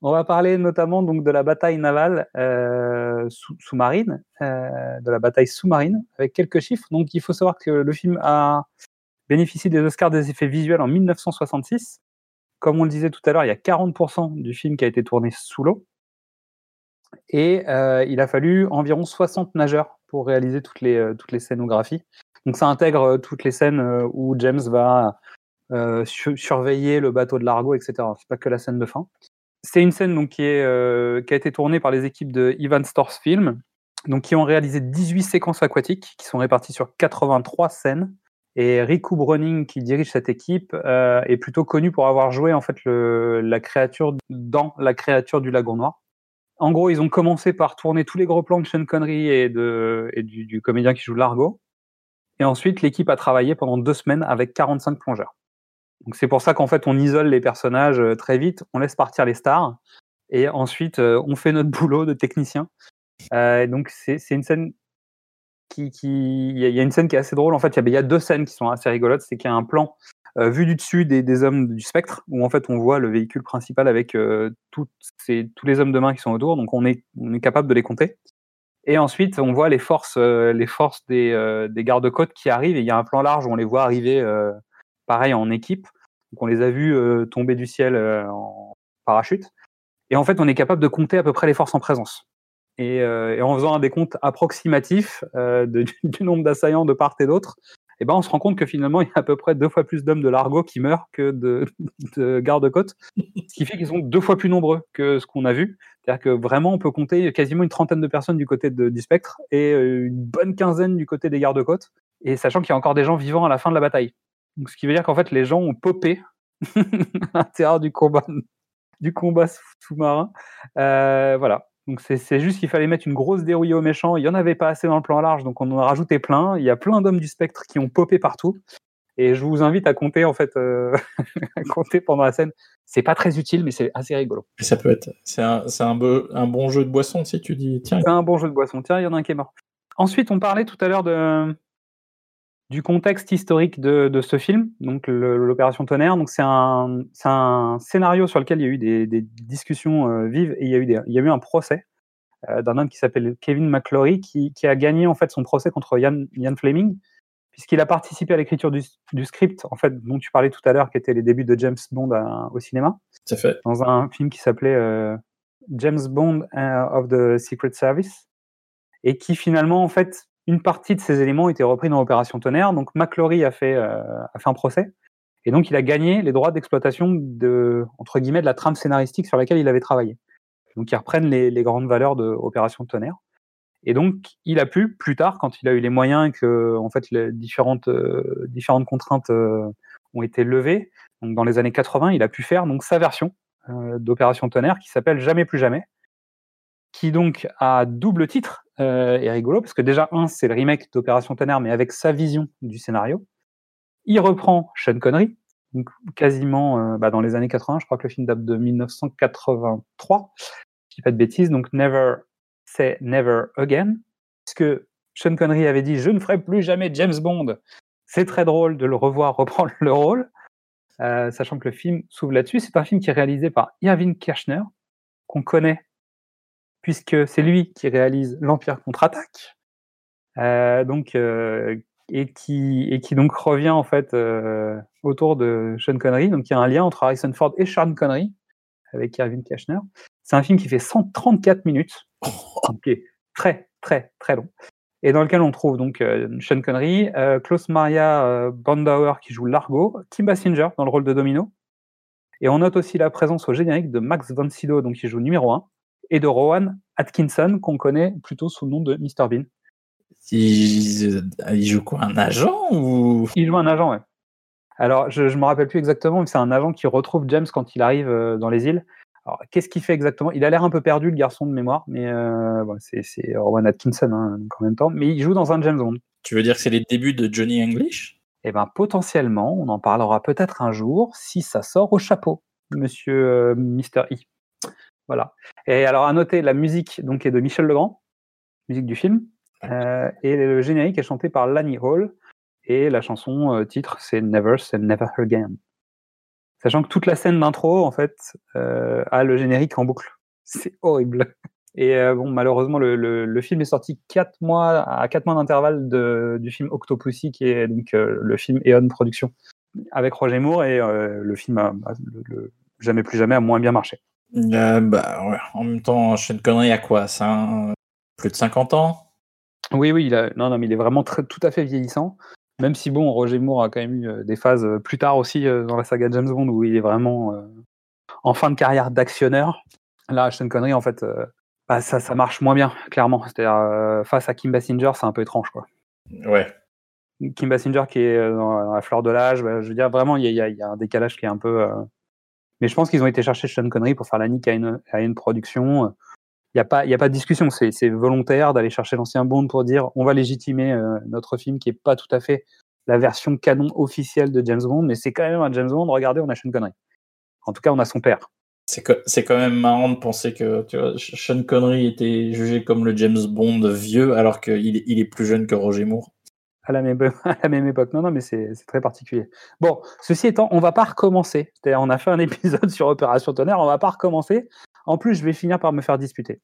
[SPEAKER 2] on va parler notamment donc de la bataille navale euh, sous- sous-marine, de la bataille sous-marine, avec quelques chiffres. Donc, il faut savoir que le film a bénéficié des Oscars des effets visuels en 1966. Comme on le disait tout à l'heure, il y a 40% du film qui a été tourné sous l'eau. Et euh, il a fallu environ 60 nageurs pour réaliser toutes les, euh, toutes les scénographies. Donc ça intègre euh, toutes les scènes où James va su- surveiller le bateau de Largo, etc. C'est pas que la scène de fin. C'est une scène donc, qui a été tournée par les équipes de Ivan Stors Film, donc, qui ont réalisé 18 séquences aquatiques qui sont réparties sur 83 scènes. Et Riku Browning, qui dirige cette équipe, euh, est plutôt connu pour avoir joué en fait la créature dans la créature du lagon noir. En gros, ils ont commencé par tourner tous les gros plans de Sean Connery et, du, comédien qui joue Largo. Et ensuite, l'équipe a travaillé pendant deux semaines avec 45 plongeurs. Donc c'est pour ça qu'en fait, on isole les personnages euh, très vite, on laisse partir les stars, et ensuite, euh, on fait notre boulot de technicien. Donc c'est une scène il y, a- une scène qui est assez drôle. En fait, il y a, deux scènes qui sont assez rigolotes. C'est qu'il y a un plan euh, vu du dessus des, hommes du spectre, où en fait on voit le véhicule principal avec euh, tous les hommes de main qui sont autour. Donc on est, capable de les compter. Et ensuite, on voit les forces, euh, les forces des, des gardes-côtes qui arrivent. Et il y a un plan large où on les voit arriver, pareil, en équipe. Donc, on les a vus tomber du ciel en parachute. Et en fait, on est capable de compter à peu près les forces en présence. Et, euh, et en faisant un décompte approximatif euh, du nombre d'assaillants de part et d'autre, eh ben, on se rend compte que finalement, il y a à peu près deux fois plus d'hommes de l'argot qui meurent que de, de gardes-côtes. Ce qui fait qu'ils sont deux fois plus nombreux que ce qu'on a vu. C'est-à-dire que vraiment, on peut compter quasiment une trentaine de personnes du côté de- du spectre et euh, une bonne quinzaine du côté des gardes-côtes. Et sachant qu'il y a encore des gens vivants à la fin de la bataille. Donc, ce qui veut dire qu'en fait, les gens ont popé à l'intérieur du combat, du combat sous-marin. Euh, voilà. Donc, c'est juste qu'il fallait mettre une grosse dérouille aux méchants. Il n'y en avait pas assez dans le plan large, donc on en a rajouté plein. Il y a plein d'hommes du spectre qui ont popé partout. Et je vous invite à compter, en fait, euh, à compter pendant la scène. C'est pas très utile, mais c'est assez rigolo.
[SPEAKER 3] Et ça peut être. C'est un, bon jeu de boisson si tu dis tiens.
[SPEAKER 2] C'est un bon jeu de boisson. Tiens, il y en a un qui est mort. Ensuite, on parlait tout à l'heure de, du contexte historique de, de ce film, donc l'opération Tonnerre. Donc c'est un, c'est un scénario sur lequel il y a eu des, des discussions euh, vives et il y a eu, des- il y a eu un procès euh, d'un homme qui s'appelle Kevin McClory qui, qui a gagné en fait son procès contre Ian, Ian Fleming puisqu'il a participé à l'écriture du, du script en fait dont tu parlais tout à l'heure qui était les débuts de James Bond à- au cinéma
[SPEAKER 3] C'est fait.
[SPEAKER 2] dans un film qui s'appelait euh, James Bond euh, of the Secret Service et qui finalement en fait une partie de ces éléments étaient repris dans Opération Tonnerre. Donc McClory a fait euh, a fait un procès et donc il a gagné les droits d'exploitation de entre guillemets la trame scénaristique sur laquelle il avait travaillé. Donc ils reprennent les, grandes valeurs de Tonnerre. Et donc il a pu plus tard quand il a eu les moyens et que en fait les différentes euh, contraintes euh, ont été levées. Dans les années 80, il a pu faire sa version d'Opération Tonnerre qui s'appelle Jamais plus jamais, qui donc a double titre euh, et rigolo parce que déjà un c'est le remake d'Opération Tonnerre mais avec sa vision du scénario. Il reprend Sean Connery, donc quasiment euh, bah, dans les années 80, je crois que le film date de 1983, je dis pas de bêtises, donc Never Say Never Again, puisque Sean Connery avait dit je ne ferai plus jamais James Bond. C'est très drôle de le revoir reprendre le rôle. Euh, sachant que le film s'ouvre là-dessus. C'est un film qui est réalisé par Irving Kershner, qu'on connaît, puisque c'est lui qui réalise L'Empire contre-attaque, euh, donc, euh, et, qui, et qui donc revient en fait euh, autour de Sean Connery. Donc il y a un lien entre Harrison Ford et Sean Connery avec Irving Kershner. C'est un film qui fait 134 minutes, qui est très très très long et dans lequel on trouve donc Sean Connery, Klaus Maria Brandauer qui joue Largo, Kim Basinger dans le rôle de Domino, et on note aussi la présence au générique de Max von Sydow, donc qui joue numéro 1, et de Rowan Atkinson, qu'on connaît plutôt sous le nom de Mr Bean.
[SPEAKER 3] Il, il joue quoi Un agent ou?
[SPEAKER 2] Il joue un agent, ouais. Alors, je ne me rappelle plus exactement, mais c'est un agent qui retrouve James quand il arrive euh, dans les îles. Alors, qu'est-ce qu'il fait exactement? Il a l'air un peu perdu, le garçon de mémoire, mais euh, bon, c'est Rowan Atkinson hein, en même temps. Mais il joue dans un James Bond.
[SPEAKER 3] Tu veux dire que c'est les débuts de Johnny English?
[SPEAKER 2] Eh ben, potentiellement, on en parlera peut-être un jour si ça sort au chapeau, monsieur euh, Mr. E. Voilà. Et alors, à noter, la musique donc, est de Michel Legrand, musique du film, euh, et le générique est chanté par Lani Hall, et la chanson euh, titre, c'est Never Say Never Again. Sachant que toute la scène d'intro, en fait, euh, a le générique en boucle. C'est horrible. Et bon, malheureusement, le, le, le, film est sorti quatre mois à quatre mois d'intervalle du film Octopussy, qui est donc le film Eon Production, avec Roger Moore, et le film a, le, le, jamais plus jamais a moins bien marché.
[SPEAKER 3] Euh, bah, ouais. En même temps, Sean Connery a quoi ça, Plus de 50 ans?
[SPEAKER 2] Oui, oui, il a... non, non, mais il est vraiment très, tout à fait vieillissant. Même si bon, Roger Moore a quand même eu des phases plus tard aussi dans la saga James Bond où il est vraiment euh, en fin de carrière d'actionneur. Là, Sean Connery, en fait, euh, bah, ça, ça marche moins bien, clairement. C'est-à-dire, euh, face à Kim Basinger, c'est un peu étrange, quoi.
[SPEAKER 3] Ouais.
[SPEAKER 2] Kim Basinger qui est dans la fleur de l'âge, bah, je veux dire, vraiment, il y, y, y a, un décalage qui est un peu. Mais je pense qu'ils ont été chercher Sean Connery pour faire la nique à une, production. Il n'y a, pas, a pas de discussion, c'est volontaire d'aller chercher l'ancien Bond pour dire on va légitimer euh, notre film qui n'est pas tout à fait la version canon officielle de James Bond, mais c'est quand même un James Bond. Regardez, on a Sean Connery. En tout cas, on a son père.
[SPEAKER 3] C'est quand même marrant de penser que tu vois, Sean Connery était jugé comme le James Bond vieux alors qu'il il est plus jeune que Roger Moore.
[SPEAKER 2] À la même, à la même époque. Non, non, mais c'est très particulier. Bon, ceci étant, on va pas recommencer. On a fait un épisode sur Opération Tonnerre, on va pas recommencer. En plus, je vais finir par me faire disputer.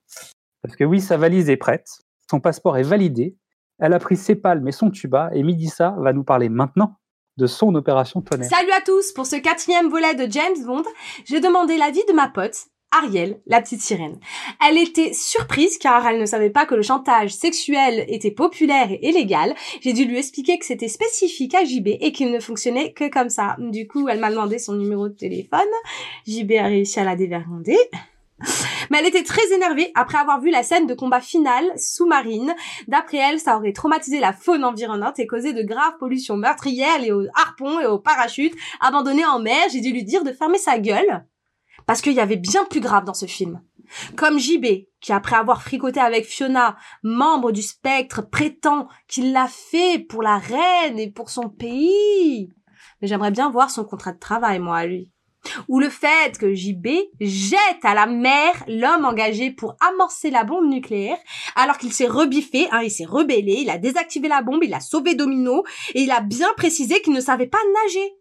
[SPEAKER 2] Parce que oui, sa valise est prête. son passeport est validé, elle a pris ses palmes et son tuba, et Midissa va nous parler maintenant de son opération tonnerre.
[SPEAKER 7] Salut à tous Pour ce quatrième volet de James Bond, j'ai demandé l'avis de ma pote, Ariel, la petite sirène. Elle était surprise car elle ne savait pas que le chantage sexuel était populaire et illégal. J'ai dû lui expliquer que c'était spécifique à JB et qu'il ne fonctionnait que comme ça. Du coup, elle m'a demandé son numéro de téléphone. JB a réussi à la dévergonder. Mais elle était très énervée après avoir vu la scène de combat finale sous-marine. D'après elle, ça aurait traumatisé la faune environnante et causé de graves pollutions meurtrières liées aux harpons et aux parachutes abandonnés en mer. J'ai dû lui dire de fermer sa gueule parce qu'il y avait bien plus grave dans ce film. Comme JB, qui après avoir fricoté avec Fiona, membre du spectre, prétend qu'il l'a fait pour la reine et pour son pays. Mais j'aimerais bien voir son contrat de travail, moi, à lui. Ou le fait que JB jette à la mer l'homme engagé pour amorcer la bombe nucléaire, alors qu'il s'est rebiffé, hein, il s'est rebellé, il a désactivé la bombe, il a sauvé Domino, et il a bien précisé qu'il ne savait pas nager.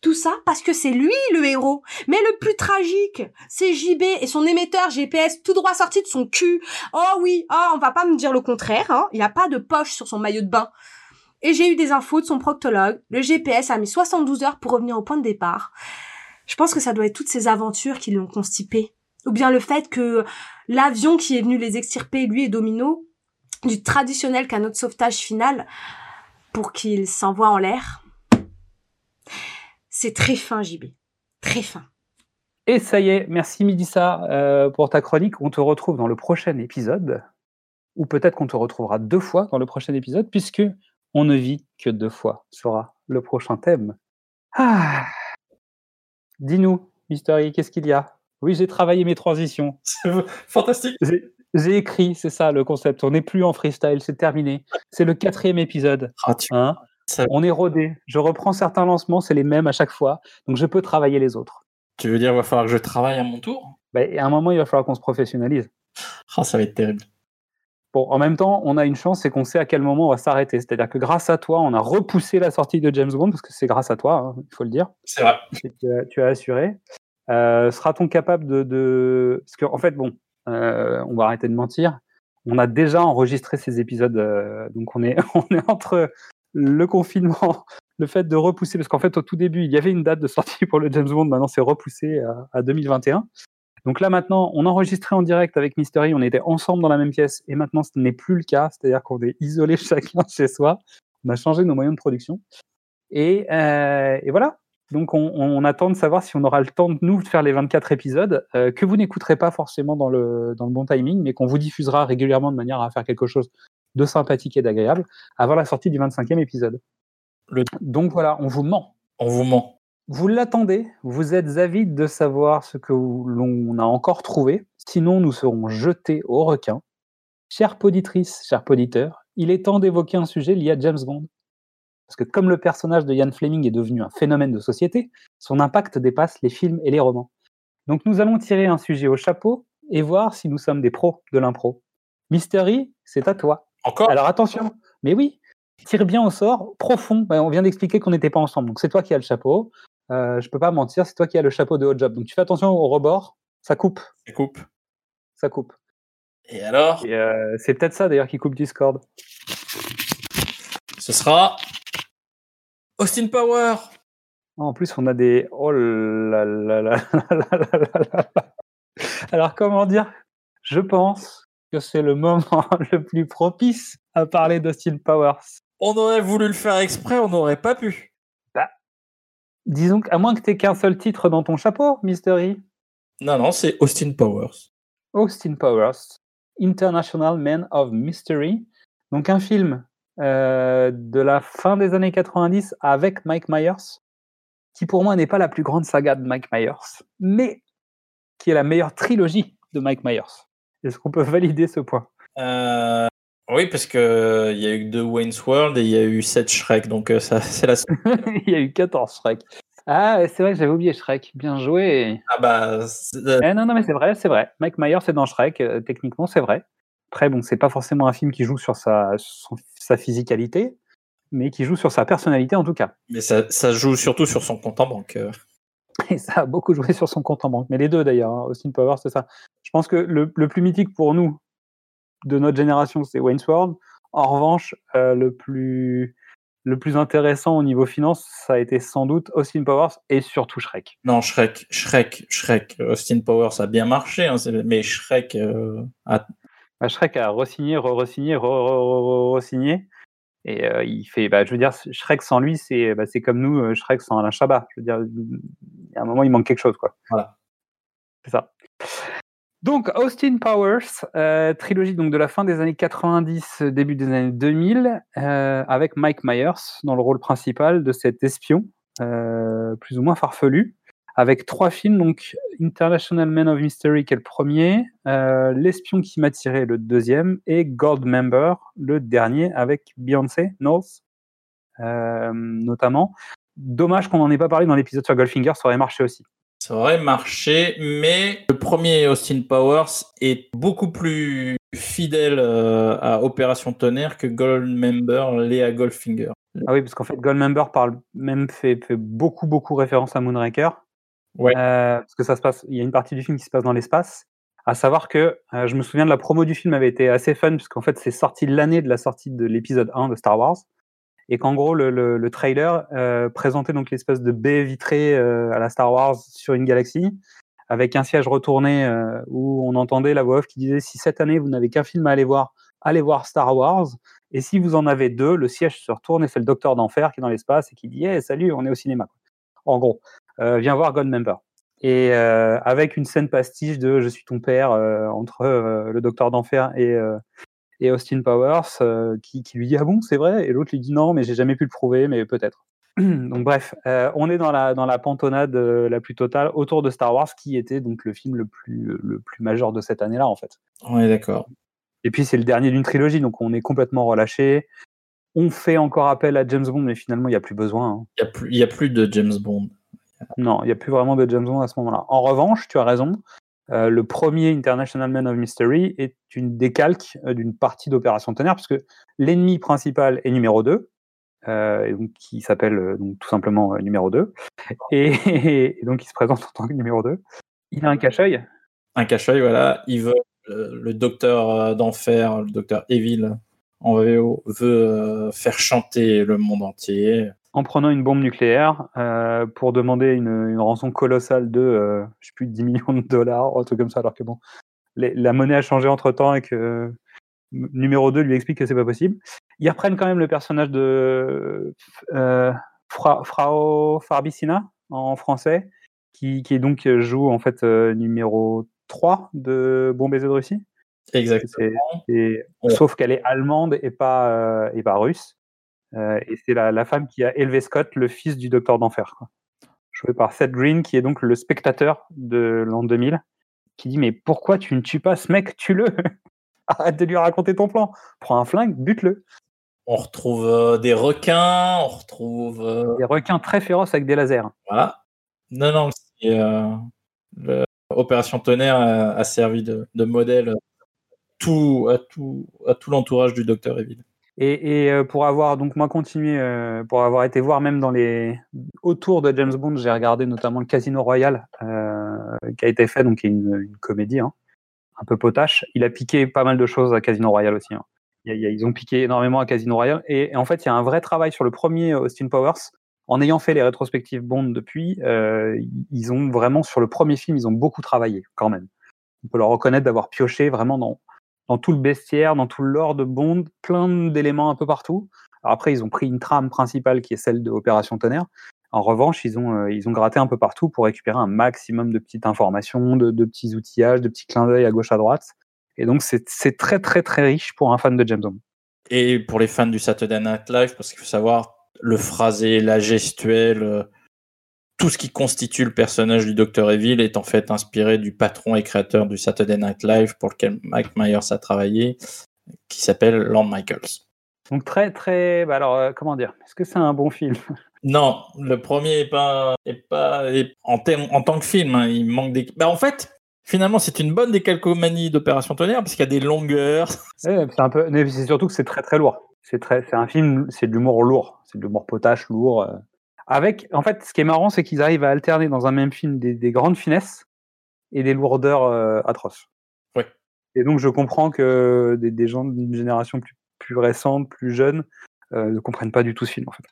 [SPEAKER 7] Tout ça parce que c'est lui le héros. Mais le plus tragique, c'est JB et son émetteur GPS tout droit sorti de son cul. Oh oui, oh, on va pas me dire le contraire, hein. Il n'y a pas de poche sur son maillot de bain. Et j'ai eu des infos de son proctologue. Le GPS a mis 72 heures pour revenir au point de départ. Je pense que ça doit être toutes ces aventures qui l'ont constipé. Ou bien le fait que l'avion qui est venu les extirper, lui et Domino, du traditionnel canot de sauvetage final, pour qu'ils s'envoient en l'air. C'est très fin, JB. Très fin.
[SPEAKER 2] Et ça y est, merci Midissa euh, pour ta chronique. On te retrouve dans le prochain épisode, ou peut-être qu'on te retrouvera deux fois dans le prochain épisode, puisque on ne vit que deux fois sera le prochain thème. Ah. Dis-nous, Mystery, qu'est-ce qu'il y a? Oui, j'ai travaillé mes transitions.
[SPEAKER 3] Fantastique.
[SPEAKER 2] J'ai- J'ai écrit, c'est ça le concept. On n'est plus en freestyle, c'est terminé. C'est le quatrième épisode.
[SPEAKER 3] Ah, tu-
[SPEAKER 2] Hein?
[SPEAKER 3] Ça-
[SPEAKER 2] On est rodé. Je reprends certains lancements, c'est les mêmes à chaque fois. Donc je peux travailler les autres.
[SPEAKER 3] Tu veux dire, il va falloir que je travaille à mon tour?
[SPEAKER 2] Et à un moment, il va falloir qu'on se professionnalise.
[SPEAKER 3] Ah, ça va être terrible.
[SPEAKER 2] Bon, en même temps, on a une chance, c'est qu'on sait à quel moment on va s'arrêter. C'est-à-dire que grâce à toi, on a repoussé la sortie de James Bond, parce que c'est grâce à toi, hein, il faut le dire.
[SPEAKER 3] C'est vrai.
[SPEAKER 2] tu as, tu as assuré. Euh, Sera-t-on capable de, de... Parce qu'en en fait, bon, euh, on va arrêter de mentir. On a déjà enregistré ces épisodes, euh, donc on est, on est entre le confinement, le fait de repousser, parce qu'en fait, au tout début, il y avait une date de sortie pour le James Bond, maintenant c'est repoussé à, à 2021. Donc là, maintenant, on enregistrait en direct avec Mystery, on était ensemble dans la même pièce, et maintenant, ce n'est plus le cas, c'est-à-dire qu'on est isolés chacun chez soi. On a changé nos moyens de production. Et, euh, et voilà, donc, on, on attend de savoir si on aura le temps de nous de faire les 24 épisodes, euh, que vous n'écouterez pas forcément dans dans le bon timing, mais qu'on vous diffusera régulièrement de manière à faire quelque chose de sympathique et d'agréable avant la sortie du 25e épisode.
[SPEAKER 3] Le-
[SPEAKER 2] Donc voilà, on vous ment.
[SPEAKER 3] On vous ment.
[SPEAKER 2] Vous l'attendez, vous êtes avide de savoir ce que l'on a encore trouvé, sinon nous serons jetés au requin. Chère poditrice, cher poditeur, il est temps d'évoquer un sujet lié à James Bond. Parce que comme le personnage de Ian Fleming est devenu un phénomène de société, son impact dépasse les films et les romans. Donc nous allons tirer un sujet au chapeau et voir si nous sommes des pros de l'impro. Mystery, c'est à toi.
[SPEAKER 3] Encore?
[SPEAKER 2] Alors attention, mais oui, tire bien au sort, profond. On vient d'expliquer qu'on n'était pas ensemble, donc c'est toi qui as le chapeau. Euh, je peux pas mentir, c'est toi qui as le chapeau de haut job. Donc tu fais attention au rebord, ça coupe,
[SPEAKER 3] Je coupe.
[SPEAKER 2] ça coupe.
[SPEAKER 3] Et alors?
[SPEAKER 2] Et euh, c'est peut-être ça d'ailleurs qui coupe Discord.
[SPEAKER 3] Ce sera Austin Power.
[SPEAKER 2] Ah, En plus, on a des. Oh là là là là là là là là là. Alors, comment dire? Je pense que c'est le moment le plus propice à parler d'Austin Powers.
[SPEAKER 3] On aurait voulu le faire exprès, on n'aurait pas pu.
[SPEAKER 2] Disons qu'à moins que tu qu'un seul titre dans ton chapeau, Mystery.
[SPEAKER 3] Non, non, c'est Austin Powers.
[SPEAKER 2] Austin Powers, International Man of Mystery. Donc, un film euh, de la fin des années 90 avec Mike Myers, qui pour moi n'est pas la plus grande saga de Mike Myers, mais qui est la meilleure trilogie de Mike Myers. Est-ce qu'on peut valider ce point?
[SPEAKER 3] Euh, oui, parce que il y a eu deux Wayne's World et il y a eu sept Shrek, donc euh, ça, c'est la.
[SPEAKER 2] Il y a eu 14 Shrek. Ah, c'est vrai, j'avais oublié Shrek. Bien joué.
[SPEAKER 3] Ah bah, c'est- euh,
[SPEAKER 2] Eh, non, non, mais c'est vrai, c'est vrai. Mike Myers est dans Shrek, euh, techniquement, c'est vrai. Après, bon, c'est pas forcément un film qui joue sur sa, son- sa physicalité, mais qui joue sur sa personnalité en tout cas.
[SPEAKER 3] mais ça, ça joue surtout sur son compte en banque. euh.
[SPEAKER 2] Et ça a beaucoup joué sur son compte en banque. Mais les deux d'ailleurs, hein, Austin Powers, c'est ça. Je pense que le, le plus mythique pour nous, de notre génération, c'est Wayne's World. En revanche, euh, le plus le plus intéressant au niveau finance, ça a été sans doute Austin Powers et surtout Shrek.
[SPEAKER 3] Non, Shrek, Shrek, Shrek. Austin Powers a bien marché, hein, mais Shrek euh, a
[SPEAKER 2] Bah, Shrek a re-signé, re-re-signé, re-re-re-re-signé. Et euh, il fait, bah, je veux dire, Shrek sans lui, c'est bah, comme nous, Shrek sans Alain Chabat. Je veux dire, il y a un moment, il manque quelque chose, quoi.
[SPEAKER 3] Voilà.
[SPEAKER 2] C'est ça. Donc, Austin Powers, euh, trilogie donc de la fin des années 90, euh, début des années 2000, euh, avec Mike Myers dans le rôle principal de cet espion, euh, plus ou moins farfelu, avec trois films, International Man of Mystery qui est le premier, L'espion qui m'a tiré le deuxième, et Goldmember, le dernier, avec Beyoncé, Knowles, notamment. Dommage qu'on n'en ait pas parlé dans l'épisode sur Goldfinger, ça aurait marché aussi.
[SPEAKER 3] Ça aurait marché, mais le premier Austin Powers est beaucoup plus fidèle euh, à Opération Tonnerre que Goldmember l'est à Goldfinger.
[SPEAKER 2] Ah oui, parce qu'en fait, Goldmember parle même fait, fait beaucoup, beaucoup référence à Moonraker.
[SPEAKER 3] Ouais.
[SPEAKER 2] Euh, parce que ça se passe, il y a une partie du film qui se passe dans l'espace. À savoir que euh, je me souviens de la promo du film avait été assez fun, puisqu'en fait, c'est sorti l'année de la sortie de l'épisode 1 de Star Wars. Et qu'en gros, le, le, le trailer euh, présentait donc l'espèce de baie vitrée euh, à la Star Wars sur une galaxie, avec un siège retourné euh, où on entendait la voix off qui disait si cette année vous n'avez qu'un film à aller voir, allez voir Star Wars. Et si vous en avez deux, le siège se retourne et c'est le docteur d'enfer qui est dans l'espace et qui dit hey, salut, on est au cinéma. En gros, viens voir Goldmember. Et euh, avec une scène pastiche de Je suis ton père entre le docteur d'enfer et, et Austin Powers euh, qui, qui lui dit Ah bon, c'est vrai? Et l'autre lui dit Non, mais j'ai jamais pu le prouver, mais peut-être. donc bref, euh, on est dans la, dans la pantonnade euh, la plus totale autour de Star Wars, qui était donc le film le plus, le plus majeur de cette année-là, en fait.
[SPEAKER 3] On est d'accord.
[SPEAKER 2] Et puis c'est le dernier d'une trilogie, donc on est complètement relâché. On fait encore appel à James Bond, mais finalement il n'y a plus besoin. hein.
[SPEAKER 3] Il n'y a, a plus de James Bond.
[SPEAKER 2] Non, il n'y a plus vraiment de James Bond à ce moment-là. En revanche, tu as raison, euh, le premier International Man of Mystery est une décalque euh, d'une partie d'Opération Tonnerre, puisque l'ennemi principal est numéro 2, euh, donc, qui s'appelle tout simplement numéro 2, et, donc il se présente en tant que numéro 2. Il a un cache-œil,
[SPEAKER 3] Un cache-œil, voilà. Il veut, le docteur d'enfer, le docteur Evil en VO, veut faire chanter le monde entier.
[SPEAKER 2] En prenant une bombe nucléaire euh, pour demander une, une rançon colossale de, euh, je sais plus, 10 millions de dollars, un truc comme ça, alors que bon, les- la monnaie a changé entre temps et que euh, numéro 2 lui explique que c'est pas possible. Ils reprennent quand même le personnage de euh, Fra- Frau Farbicina en français, qui, qui donc joue en fait numéro 3 de Bon baiser de Russie.
[SPEAKER 3] Exactement. Ouais.
[SPEAKER 2] Sauf qu'elle est allemande et pas, et pas russe. Euh, et c'est la, la femme qui a élevé Scott, le fils du docteur d'enfer. Joué par Seth Green, qui est donc le spectateur de l'an 2000, qui dit Mais pourquoi tu ne tues pas ce mec? Tue-le Arrête de lui raconter ton plan. Prends un flingue, bute-le.
[SPEAKER 3] On retrouve euh, des requins, on retrouve. euh,
[SPEAKER 2] Des requins très féroces avec des lasers.
[SPEAKER 3] Voilà. Non, non, euh, le- Opération Tonnerre a, a servi de, de modèle tout, à tout, à tout l'entourage du docteur Evil.
[SPEAKER 2] Et, euh, pour avoir donc moi continué, euh, pour avoir été voir même dans les autour de James Bond, j'ai regardé notamment le Casino Royale euh, qui a été fait, donc une, une comédie hein, un peu potache. Il a piqué pas mal de choses à Casino Royale aussi. hein. Ils ont piqué énormément à Casino Royale et, en fait il y a un vrai travail sur le premier Austin Powers. En ayant fait les rétrospectives Bond depuis, ils ont vraiment sur le premier film, ils ont beaucoup travaillé quand même. On peut leur reconnaître d'avoir pioché vraiment dans dans tout le bestiaire, dans tout le de Bond, plein d'éléments un peu partout. Après, ils ont pris une trame principale qui est celle de Opération Tonnerre. En revanche, ils ont, euh, ils ont gratté un peu partout pour récupérer un maximum de petites informations, de, de petits outillages, de petits clins d'œil à gauche à droite. Et donc, c'est c'est très, très, très riche pour un fan de James Bond.
[SPEAKER 3] Et pour les fans du Saturday Night Live, parce qu'il faut savoir, le phrasé, la gestuelle, euh, tout ce qui constitue le personnage du Dr. Evil est en fait inspiré du patron et créateur du Saturday Night Live pour lequel Mike Myers a travaillé, qui s'appelle Lorne Michaels.
[SPEAKER 2] Donc, très, très. Bah alors, euh, comment dire? Est-ce que c'est un bon film?
[SPEAKER 3] Non, le premier est pas, est pas est- en, tant que film, hein, il manque des. Bah, en fait, finalement, c'est une bonne décalcomanie d'Opération Tonnerre parce qu'il y a des longueurs.
[SPEAKER 2] Ouais, C'est un peu. mais C'est surtout que c'est très, très lourd. C'est très, c'est un film, c'est de l'humour lourd. C'est de l'humour potache, lourd. Avec, en fait, ce qui est marrant, c'est qu'ils arrivent à alterner dans un même film des, des grandes finesses et des lourdeurs euh, atroces.
[SPEAKER 3] Ouais.
[SPEAKER 2] Et donc, je comprends que des, des gens d'une génération plus, plus récente, plus jeune, euh, ne comprennent pas du tout ce film, en fait.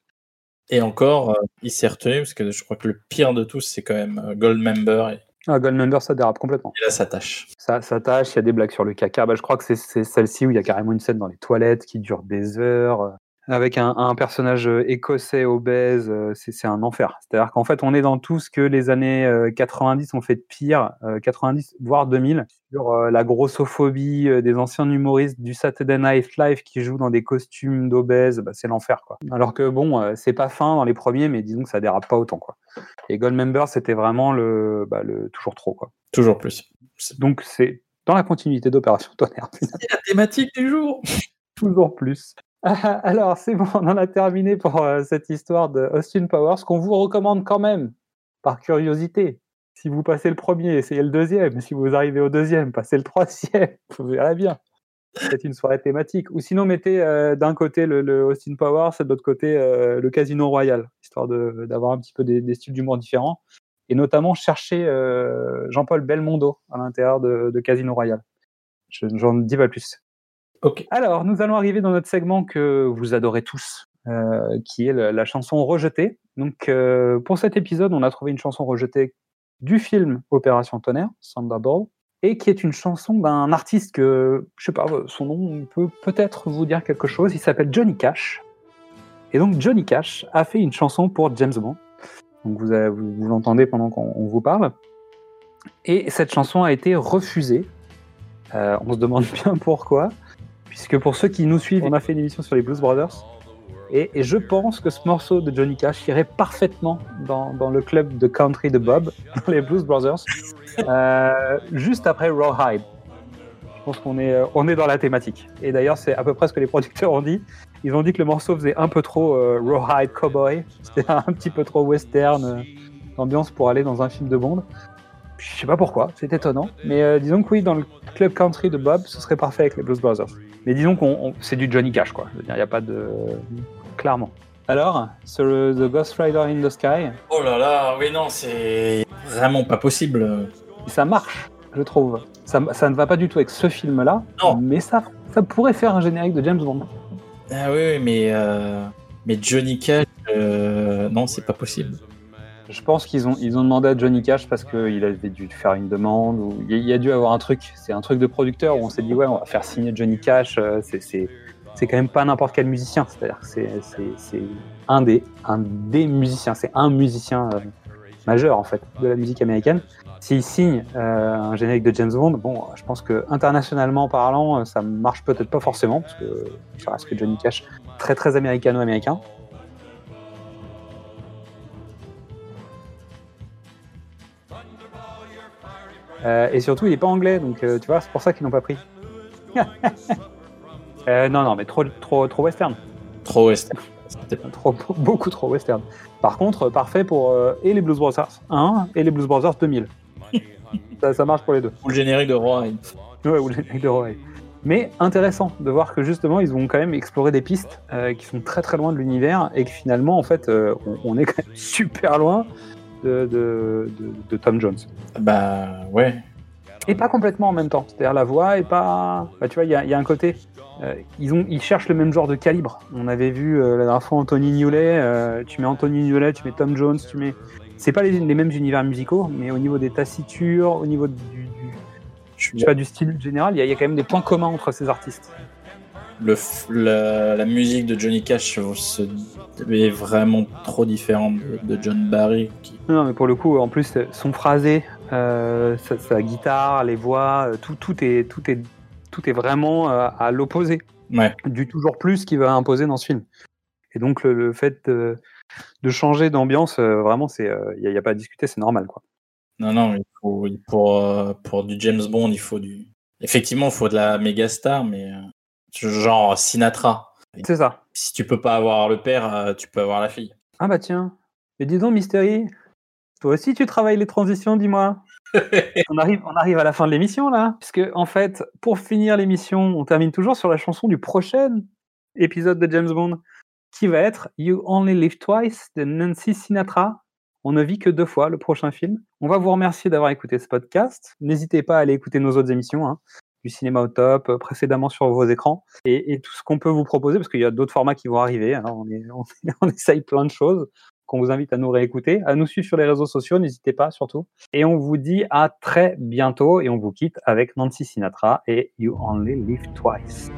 [SPEAKER 3] Et encore, euh, il s'est retenu parce que je crois que le pire de tous, c'est quand même Goldmember. Et,
[SPEAKER 2] Ah, Goldmember, ça dérape complètement.
[SPEAKER 3] et là, ça tâche.
[SPEAKER 2] Ça, ça tâche, il y a des blagues sur le caca. Bah, je crois que c'est- celle-ci où il y a carrément une scène dans les toilettes qui dure des heures, avec un, un personnage euh, écossais obèse. euh, C'est c'est un enfer. C'est-à-dire qu'en fait, on est dans tout ce que les années euh, 90 ont fait de pire, euh, 90 voire 2000, sur euh, la grossophobie euh, des anciens humoristes du Saturday Night Live qui jouent dans des costumes d'obèses. Bah, c'est l'enfer, quoi. Alors que bon, euh, c'est pas fin dans les premiers, mais disons que ça dérape pas autant, quoi. Et Goldmember, c'était vraiment le, bah, le toujours trop, quoi.
[SPEAKER 3] Toujours plus.
[SPEAKER 2] Donc c'est dans la continuité d'Opération Tonnerre.
[SPEAKER 3] C'est la thématique du jour.
[SPEAKER 2] Toujours plus. Alors c'est bon, on en a terminé pour euh, cette histoire de Austin Powers qu'on vous recommande quand même, par curiosité. Si vous passez le premier, essayez le deuxième. Si vous arrivez au deuxième, passez le troisième. Vous verrez bien. C'est une soirée thématique. Ou sinon, mettez euh, d'un côté le, Austin Powers et de l'autre côté euh, le Casino Royal, histoire d'avoir un petit peu des, styles d'humour différents. Et notamment, chercher euh, Jean-Paul Belmondo à l'intérieur de, Casino Royal. Je dis pas plus. Alors, nous allons arriver dans notre segment que vous adorez tous, euh, qui est la chanson rejetée. Donc, euh, pour cet épisode, on a trouvé une chanson rejetée du film Opération Tonnerre, Thunderball, et qui est une chanson d'un artiste que, je sais pas, son nom peut peut-être vous dire quelque chose. Il s'appelle Johnny Cash. Et donc, Johnny Cash a fait une chanson pour James Bond. Donc, vous, vous, l'entendez pendant qu'on on vous parle. Et cette chanson a été refusée. Euh, on se demande bien pourquoi puisque pour ceux qui nous suivent, on a fait une émission sur les Blues Brothers. Et, je pense que ce morceau de Johnny Cash irait parfaitement dans, dans le club de country de Bob, dans les Blues Brothers, euh, juste après Rawhide. Je pense qu'on est, euh, on est dans la thématique. Et d'ailleurs, c'est à peu près ce que les producteurs ont dit. Ils ont dit que le morceau faisait un peu trop euh, Rawhide Cowboy, c'était un petit peu trop western euh, ambiance pour aller dans un film de Bond. Je sais pas pourquoi, c'est étonnant. Mais euh, disons que oui, dans le club country de Bob, ce serait parfait avec les Blues Brothers. Mais disons qu'on on- c'est du Johnny Cash, quoi. Il n'y a pas de. Clairement. Alors, sur le- The Ghost Rider in the Sky,
[SPEAKER 3] Oh là là, oui, non, c'est vraiment pas possible.
[SPEAKER 2] ça marche, je trouve. Ça, ça ne va pas du tout avec ce film-là,
[SPEAKER 3] Non.
[SPEAKER 2] mais ça, ça pourrait faire un générique de James Bond.
[SPEAKER 3] Ah oui, oui, mais, euh, mais Johnny Cash, euh, non, c'est pas possible.
[SPEAKER 2] Je pense qu'ils ont, ils ont demandé à Johnny Cash parce qu'il avait dû faire une demande ou il y a- dû avoir un truc. C'est un truc de producteur où on s'est dit ouais, on va faire signer Johnny Cash. euh, C'est, quand même pas n'importe quel musicien. C'est-à-dire c'est, un des, un des musiciens. C'est un musicien euh, majeur en fait de la musique américaine. S'il signe euh, un générique de James Bond, bon, je pense que internationalement parlant, ça marche peut-être pas forcément parce que ça reste que Johnny Cash très très américano-américain. Euh, et surtout, il n'est pas anglais, donc euh, tu vois, c'est pour ça qu'ils l'ont pas pris. Euh, non, non, mais trop, trop, trop western.
[SPEAKER 3] Trop western.
[SPEAKER 2] Trop, beaucoup trop western. Par contre, parfait pour euh, et les Blues Brothers 1 et les Blues Brothers 2000. ça, ça marche pour les deux.
[SPEAKER 3] Ou le générique de Roy.
[SPEAKER 2] Ouais, ou le générique de Roy. Mais intéressant de voir que justement, ils ont quand même exploré des pistes euh, qui sont très très loin de l'univers et que finalement, en fait, euh, on, on est quand même super loin de, de, de- de Tom Jones.
[SPEAKER 3] Bah ouais.
[SPEAKER 2] Et pas complètement en même temps. C'est-à-dire la voix est pas. Bah, tu vois, il y a, il y a un côté. euh, ils, ont, ils cherchent le même genre de calibre. On avait vu euh, la dernière fois Anthony Newley. euh, tu mets Anthony Newley, tu mets Tom Jones, tu mais. C'est pas les, les mêmes univers musicaux, mais au niveau des tassitures, au niveau du, du-
[SPEAKER 3] Je
[SPEAKER 2] sais pas, du style général, il y, y a quand même des points communs entre ces artistes.
[SPEAKER 3] Le, la, la musique de Johnny Cash se- est vraiment trop différente de, de John Barry. Qui...
[SPEAKER 2] Non, mais pour le coup, en plus, son phrasé, euh, sa, sa guitare, les voix, euh, tout, tout, est, tout, est, tout est vraiment euh, à l'opposé
[SPEAKER 3] Ouais.
[SPEAKER 2] du toujours plus qu'il va imposer dans ce film. Et donc, le, le fait de, de changer d'ambiance, vraiment, il n'y a, pas à discuter, c'est normal. Quoi.
[SPEAKER 3] Non, non, il faut, pour, pour du James Bond, il faut du. Effectivement, il faut de la méga star, mais genre Sinatra.
[SPEAKER 2] C'est ça.
[SPEAKER 3] Si tu peux pas avoir le père, euh, tu peux avoir la fille.
[SPEAKER 2] Ah bah tiens. Mais dis donc, Mystery, toi aussi tu travailles les transitions, dis-moi. on, arrive, on arrive à la fin de l'émission là, puisque en fait, pour finir l'émission, on termine toujours sur la chanson du prochain épisode de James Bond, qui va être You Only Live Twice de Nancy Sinatra. On ne vit que deux fois le prochain film. On va vous remercier d'avoir écouté ce podcast. N'hésitez pas à aller écouter nos autres émissions. hein.
[SPEAKER 8] Du cinéma au top euh, précédemment sur vos écrans et, tout ce qu'on peut vous proposer parce qu'il y a d'autres formats qui vont arriver. hein. on, on essaye plein de choses qu'on vous invite à nous réécouter, à nous suivre sur les réseaux sociaux, n'hésitez pas surtout. Et on vous dit à très bientôt et on vous quitte avec Nancy Sinatra et You Only Live Twice.